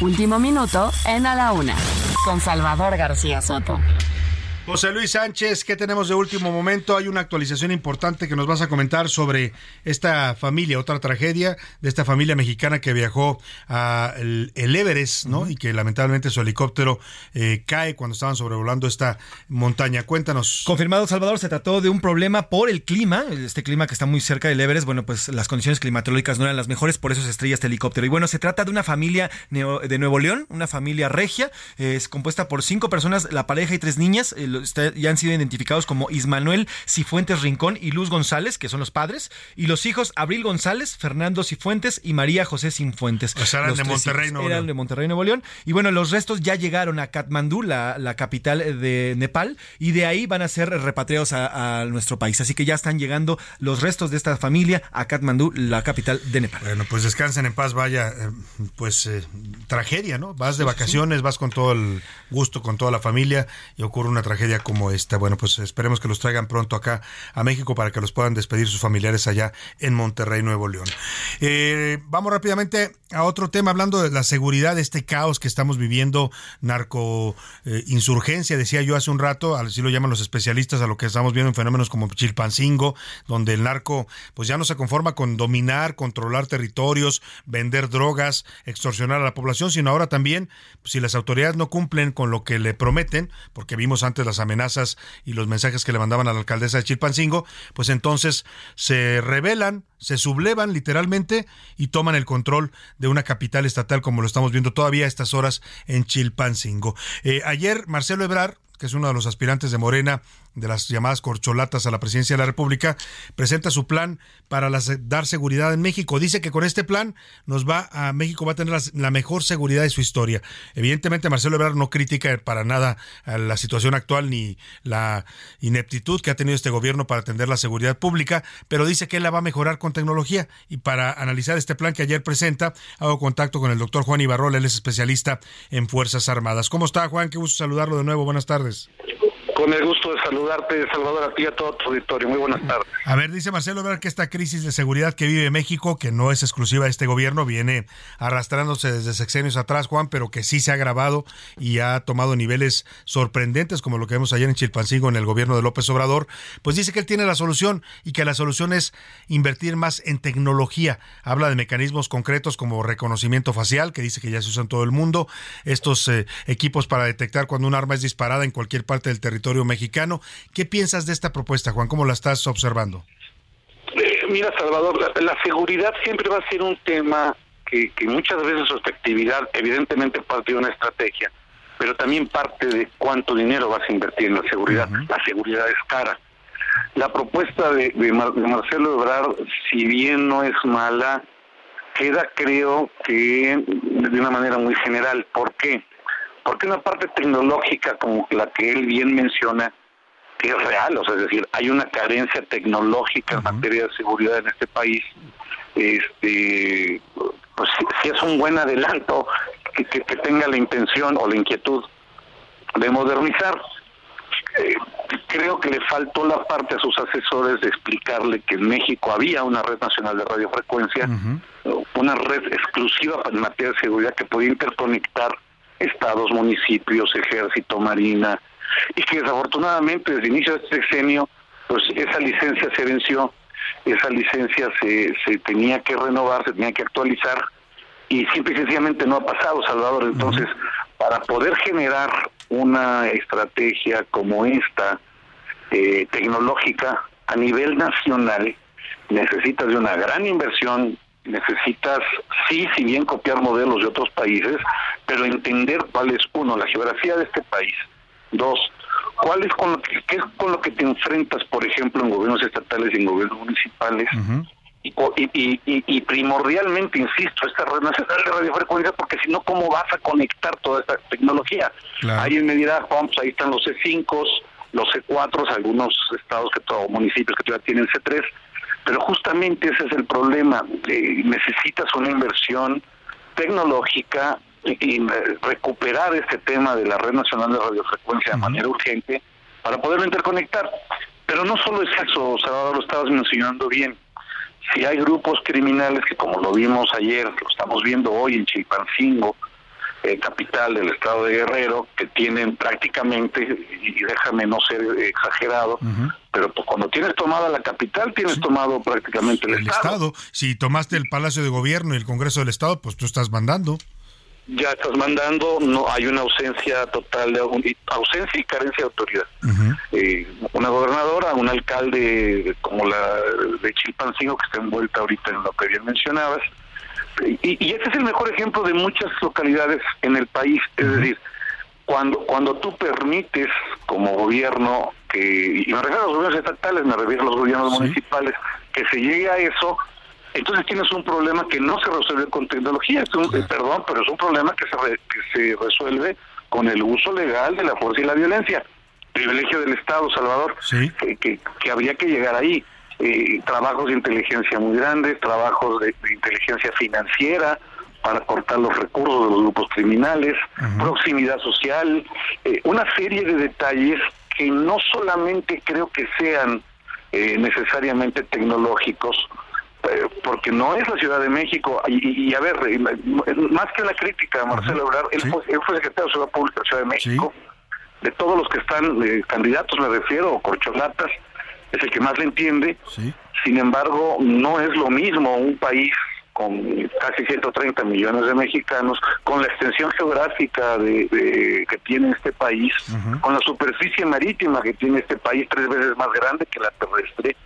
Speaker 7: Último minuto en A la Una con Salvador García Soto.
Speaker 5: José Luis Sánchez, ¿qué tenemos de último momento? Hay una actualización importante que nos vas a comentar sobre esta familia, otra tragedia de esta familia mexicana que viajó a el, Everest, ¿no? Y que lamentablemente su helicóptero eh, cae cuando estaban sobrevolando esta montaña. Cuéntanos.
Speaker 20: Confirmado, Salvador, se trató de un problema por el clima, este clima que está muy cerca del Everest. Bueno, pues las condiciones climatológicas no eran las mejores, por eso se estrella este helicóptero. Y bueno, se trata de una familia de Nuevo León, una familia regia, es compuesta por cinco personas, la pareja y tres niñas ya han sido identificados como Ismanuel Cifuentes Rincón y Luz González, que son los padres, y los hijos Abril González, Fernando Cifuentes y María José Cifuentes.
Speaker 5: Pues eran de Monterrey,
Speaker 20: Nuevo Eran de Monterrey, Nuevo León. Y bueno, los restos ya llegaron a Katmandú, la, la capital de Nepal, y de ahí van a ser repatriados a, nuestro país. Así que ya están llegando los restos de esta familia a Katmandú, la capital de Nepal.
Speaker 5: Bueno, pues descansen en paz, vaya, eh, pues eh, tragedia, ¿no? Vas de vacaciones, vas con todo el gusto, con toda la familia, y ocurre una tragedia como esta. Bueno, pues esperemos que los traigan pronto acá a México para que los puedan despedir sus familiares allá en Monterrey, Nuevo León. Eh, vamos rápidamente a otro tema, hablando de la seguridad, de este caos que estamos viviendo, narco eh, insurgencia, decía yo hace un rato, así lo llaman los especialistas, a lo que estamos viendo en fenómenos como Chilpancingo, donde el narco pues ya no se conforma con dominar, controlar territorios, vender drogas, extorsionar a la población, sino ahora también, si las autoridades no cumplen con lo que le prometen, porque vimos antes las amenazas y los mensajes que le mandaban a la alcaldesa de Chilpancingo, pues entonces se rebelan, se sublevan literalmente y toman el control de una capital estatal como lo estamos viendo todavía a estas horas en Chilpancingo. Eh, ayer Marcelo Ebrar, que es uno de los aspirantes de Morena de las llamadas corcholatas a la presidencia de la República, presenta su plan para dar seguridad en México. Dice que con este plan nos va a México va a tener la, mejor seguridad de su historia. Evidentemente Marcelo Ebrard no critica para nada la situación actual ni la ineptitud que ha tenido este gobierno para atender la seguridad pública, pero dice que él la va a mejorar con tecnología y para analizar este plan que ayer presenta hago contacto con el doctor Juan Ibarrola, él es especialista en Fuerzas Armadas. ¿Cómo está Juan? Qué gusto saludarlo de nuevo. Buenas tardes.
Speaker 43: Con el gusto de saludarte, Salvador, a ti y a todo tu auditorio. Muy buenas tardes.
Speaker 5: A ver, dice Marcelo ver que esta crisis de seguridad que vive México, que no es exclusiva de este gobierno, viene arrastrándose desde sexenios atrás, Juan, pero que sí se ha agravado y ha tomado niveles sorprendentes, como lo que vemos ayer en Chilpancingo en el gobierno de López Obrador, pues dice que él tiene la solución y que la solución es invertir más en tecnología. Habla de mecanismos concretos como reconocimiento facial, que dice que ya se usa en todo el mundo, estos eh, equipos para detectar cuando un arma es disparada en cualquier parte del territorio mexicano. ¿Qué piensas de esta propuesta, Juan? ¿Cómo la estás observando?
Speaker 43: Eh, mira, Salvador, la, seguridad siempre va a ser un tema que, muchas veces su efectividad evidentemente parte de una estrategia, pero también parte de cuánto dinero vas a invertir en la seguridad. La seguridad es cara. La propuesta de, Marcelo Ebrard, si bien no es mala, queda creo que de una manera muy general. ¿Por qué? Porque una parte tecnológica como la que él bien menciona, que es real, o sea, es decir, hay una carencia tecnológica en materia de seguridad en este país, este, pues sí, es un buen adelanto que, tenga la intención o la inquietud de modernizar. Eh, creo que le faltó la parte a sus asesores de explicarle que en México había una red nacional de radiofrecuencia, una red exclusiva en materia de seguridad que podía interconectar estados, municipios, ejército, marina, y que desafortunadamente desde el inicio de este sexenio, pues esa licencia se venció, esa licencia se, se tenía que renovar, se tenía que actualizar, y simple y sencillamente no ha pasado, Salvador. Entonces, para poder generar una estrategia como esta, eh, tecnológica, a nivel nacional, necesitas de una gran inversión necesitas, sí, si bien copiar modelos de otros países, pero entender cuál es, uno, la geografía de este país, dos, cuál es con lo que, qué es con lo que te enfrentas, por ejemplo, en gobiernos estatales y en gobiernos municipales, y, y, y, primordialmente, insisto, esta red nacional de radiofrecuencia, porque si no, ¿cómo vas a conectar toda esta tecnología? Ahí en medida, pues ahí están los C5, los C4, algunos estados que todo, municipios que todavía tienen C3, pero justamente ese es el problema. Eh, necesitas una inversión tecnológica y, recuperar este tema de la Red Nacional de Radiofrecuencia de manera urgente para poderlo interconectar. Pero no solo es eso, Salvador, lo estabas mencionando bien. Si hay grupos criminales que, como lo vimos ayer, lo estamos viendo hoy en Chilpancingo, eh, capital del estado de Guerrero, que tienen prácticamente, y déjame no ser exagerado, pero pues cuando tienes tomada la capital, tienes tomado prácticamente el,
Speaker 5: el estado. Si tomaste el Palacio de Gobierno y el Congreso del Estado, pues tú estás mandando
Speaker 43: ya estás mandando, no hay una ausencia total de ausencia y carencia de autoridad. eh, una gobernadora, un alcalde como la de Chilpancingo que está envuelta ahorita en lo que bien mencionabas. Y, y este es el mejor ejemplo de muchas localidades en el país, es decir, cuando cuando tú permites como gobierno que y me refiero a los gobiernos estatales, me refiero a los gobiernos municipales que se llegue a eso entonces tienes un problema que no se resuelve con tecnología, es un, perdón, pero es un problema que se, que se resuelve con el uso legal de la fuerza y la violencia. Privilegio del Estado, Salvador, que, que, habría que llegar ahí. Eh, trabajos de inteligencia muy grandes, trabajos de, inteligencia financiera para cortar los recursos de los grupos criminales, proximidad social, eh, una serie de detalles que no solamente creo que sean eh, necesariamente tecnológicos, eh, porque no es la Ciudad de México. Y, a ver, más que la crítica a Marcelo Ebrard, él, fue, secretario de Ciudad Pública de la Ciudad de México. De todos los que están, eh, candidatos me refiero, o corcholatas, es el que más le entiende. Sin embargo, no es lo mismo un país con casi 130 millones de mexicanos, con la extensión geográfica de, que tiene este país, con la superficie marítima que tiene este país tres veces más grande que la terrestre,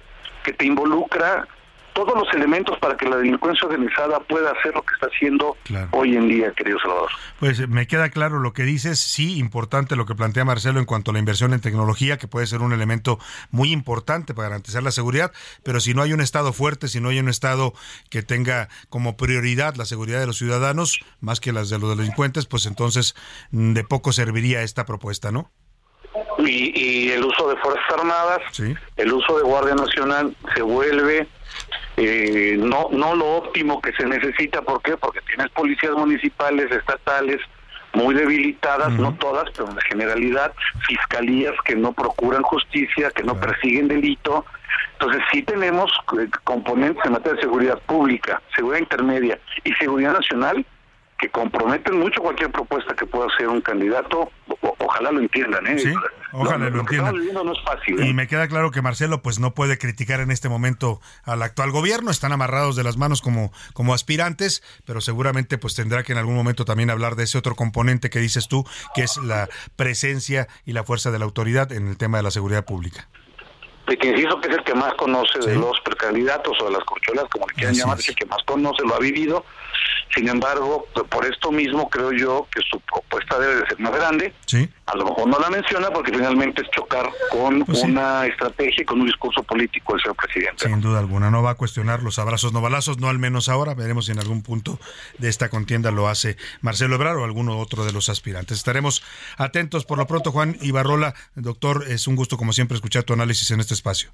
Speaker 43: que te involucra todos los elementos para que la delincuencia organizada pueda hacer lo que está haciendo hoy en día, querido Salvador.
Speaker 5: Pues eh, me queda claro lo que dices, sí, importante lo que plantea Marcelo en cuanto a la inversión en tecnología, que puede ser un elemento muy importante para garantizar la seguridad, pero si no hay un Estado fuerte, si no hay un Estado que tenga como prioridad la seguridad de los ciudadanos, más que las de los delincuentes, pues entonces mm, de poco serviría esta propuesta, ¿no?
Speaker 43: Y, el uso de Fuerzas Armadas, el uso de Guardia Nacional se vuelve eh, no no lo óptimo que se necesita. ¿Por qué? Porque tienes policías municipales, estatales, muy debilitadas, no todas, pero en la generalidad, fiscalías que no procuran justicia, que no persiguen delito. Entonces sí tenemos eh, componentes en materia de seguridad pública, seguridad intermedia y seguridad nacional que comprometen mucho cualquier propuesta que pueda hacer un candidato. ojalá lo entiendan, ¿eh?
Speaker 5: Sí, ojalá lo, entiendan.
Speaker 43: no es fácil, ¿eh?
Speaker 5: Y me queda claro que Marcelo pues no puede criticar en este momento al actual gobierno, están amarrados de las manos como, como aspirantes, pero seguramente pues tendrá que en algún momento también hablar de ese otro componente que dices tú, que es la presencia y la fuerza de la autoridad en el tema de la seguridad pública
Speaker 43: de que insisto que es el que más conoce de los precandidatos o de las corcholas, como le quieran llamar, es el que más conoce, lo ha vivido, sin embargo, por esto mismo creo yo que su propuesta debe de ser más grande.
Speaker 5: Sí.
Speaker 43: A lo mejor no la menciona porque finalmente es chocar con pues una estrategia y con un discurso político del señor presidente.
Speaker 5: Sin duda alguna, no va a cuestionar los abrazos no balazos, no al menos ahora. Veremos si en algún punto de esta contienda lo hace Marcelo Ebrard o alguno otro de los aspirantes. Estaremos atentos. Por lo pronto, Juan Ibarrola, doctor, es un gusto como siempre escuchar tu análisis en este espacio.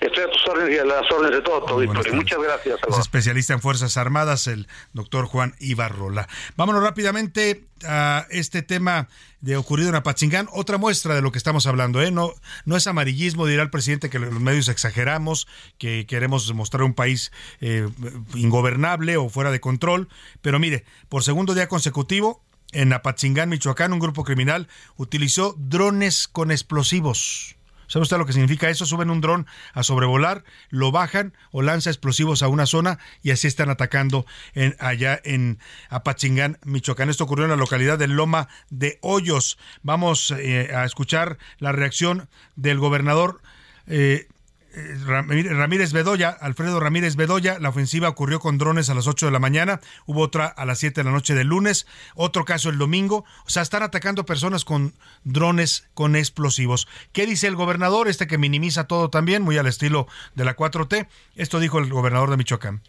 Speaker 43: Estoy a tus órdenes y a las órdenes de todo, todo Muchas gracias.
Speaker 5: Es especialista en Fuerzas Armadas, el doctor Juan Ibarrola. Vámonos rápidamente a este tema de ocurrido en Apachingán. Otra muestra de lo que estamos hablando. ¿eh? No, no es amarillismo, dirá el presidente que los medios exageramos, que queremos mostrar un país eh, ingobernable o fuera de control. Pero mire, por segundo día consecutivo, en Apachingán, Michoacán, un grupo criminal utilizó drones con explosivos ¿Sabe usted lo que significa eso? Suben un dron a sobrevolar, lo bajan o lanza explosivos a una zona y así están atacando en, allá en Apachingán, Michoacán. Esto ocurrió en la localidad de Loma de Hoyos. Vamos eh, a escuchar la reacción del gobernador eh, Ramírez Bedoya, Alfredo Ramírez Bedoya, la ofensiva ocurrió con drones a las 8 de la mañana, hubo otra a las 7 de la noche del lunes, otro caso el domingo, o sea, están atacando personas con drones con explosivos. ¿Qué dice el gobernador? Este que minimiza todo también, muy al estilo de la 4T. Esto dijo el gobernador de Michoacán.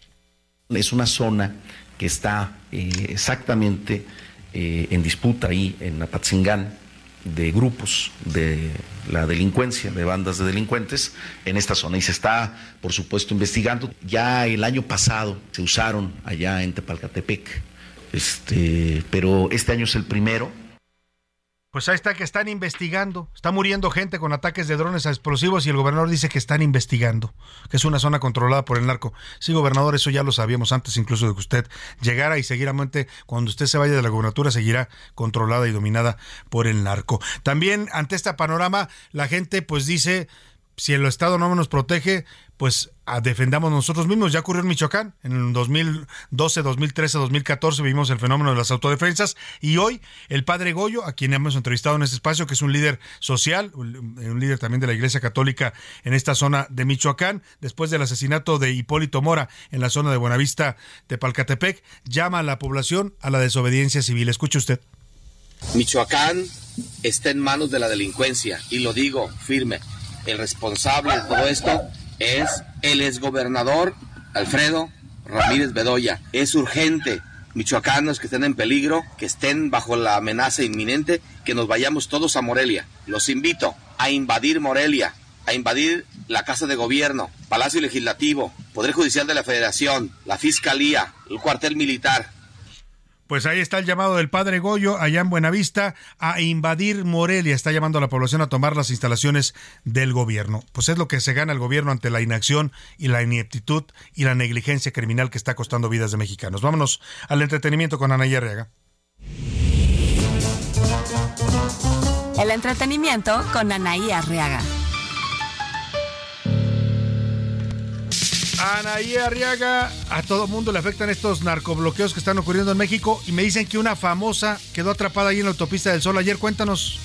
Speaker 44: Es una zona que está eh, exactamente eh, en disputa ahí en Apatzingán de grupos de la delincuencia, de bandas de delincuentes en esta zona. Y se está, por supuesto, investigando. Ya el año pasado se usaron allá en Tepalcatepec, este, pero este año es el primero
Speaker 5: Pues ahí está que están investigando. Está muriendo gente con ataques de drones a explosivos y el gobernador dice que están investigando, que es una zona controlada por el narco. Sí, gobernador, eso ya lo sabíamos antes incluso de que usted llegara y seguidamente cuando usted se vaya de la gobernatura seguirá controlada y dominada por el narco. También ante este panorama la gente pues dice si el Estado no nos protege, pues defendamos nosotros mismos. Ya ocurrió en Michoacán, en el 2012, 2013, 2014 vimos el fenómeno de las autodefensas y hoy el padre Goyo, a quien hemos entrevistado en este espacio, que es un líder social, un líder también de la Iglesia Católica en esta zona de Michoacán, después del asesinato de Hipólito Mora en la zona de Buenavista, de Palcatepec, llama a la población a la desobediencia civil. Escuche usted.
Speaker 45: Michoacán está en manos de la delincuencia y lo digo firme. El responsable de todo esto es el exgobernador Alfredo Ramírez Bedoya. Es urgente, michoacanos que estén en peligro, que estén bajo la amenaza inminente, que nos vayamos todos a Morelia. Los invito a invadir Morelia, a invadir la Casa de Gobierno, Palacio Legislativo, Poder Judicial de la Federación, la Fiscalía, el cuartel militar,
Speaker 5: pues ahí está el llamado del padre Goyo, allá en Buenavista, a invadir Morelia. Está llamando a la población a tomar las instalaciones del gobierno. Pues es lo que se gana el gobierno ante la inacción y la ineptitud y la negligencia criminal que está costando vidas de mexicanos. Vámonos al entretenimiento con Anaí Arriaga.
Speaker 7: El entretenimiento con Anaí Arriaga.
Speaker 5: Anaí Arriaga, a todo mundo le afectan estos narcobloqueos que están ocurriendo en México y me dicen que una famosa quedó atrapada ahí en la autopista del Sol ayer. Cuéntanos.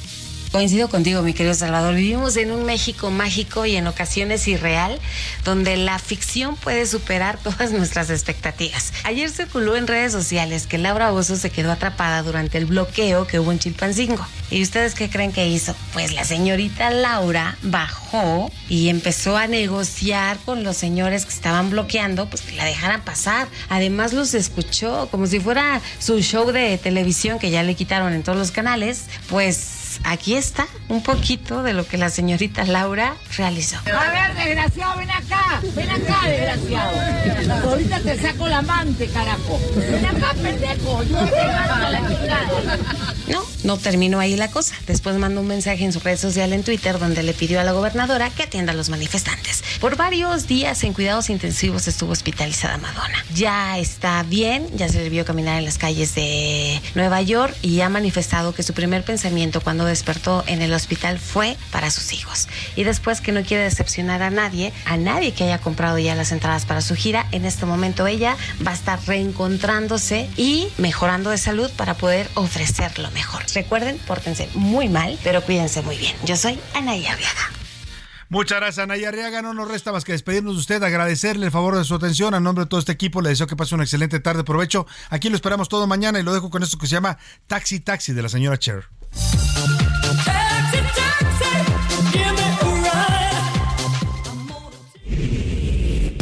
Speaker 46: Coincido contigo, mi querido Salvador. Vivimos en un México mágico y en ocasiones irreal, donde la ficción puede superar todas nuestras expectativas. Ayer circuló en redes sociales que Laura Bozo se quedó atrapada durante el bloqueo que hubo en Chilpancingo. ¿Y ustedes qué creen que hizo? Pues la señorita Laura bajó y empezó a negociar con los señores que estaban bloqueando, pues que la dejaran pasar. Además los escuchó como si fuera su show de televisión que ya le quitaron en todos los canales. Pues aquí está un poquito de lo que la señorita Laura realizó.
Speaker 47: A ver, desgraciado, ven acá, ven acá, desgraciado. Ahorita te saco la amante, carajo. Ven acá, pendejo, yo te a la chingada.
Speaker 46: No, no terminó ahí la cosa. Después mandó un mensaje en su red social en Twitter donde le pidió a la gobernadora que atienda a los manifestantes. Por varios días en cuidados intensivos estuvo hospitalizada Madonna. Ya está bien, ya se le vio caminar en las calles de Nueva York y ha manifestado que su primer pensamiento cuando despertó en el hospital fue para sus hijos. Y después que no quiere decepcionar a nadie, a nadie que haya comprado ya las entradas para su gira, en este momento ella va a estar reencontrándose y mejorando de salud para poder ofrecerlo mejor. Recuerden, pórtense muy mal, pero cuídense muy bien. Yo soy Anaya Arriaga.
Speaker 5: Muchas gracias, Anaya Arriaga. No nos resta más que despedirnos de usted, agradecerle el favor de su atención. A nombre de todo este equipo, le deseo que pase una excelente tarde. Provecho. Aquí lo esperamos todo mañana y lo dejo con esto que se llama Taxi Taxi de la señora Cher.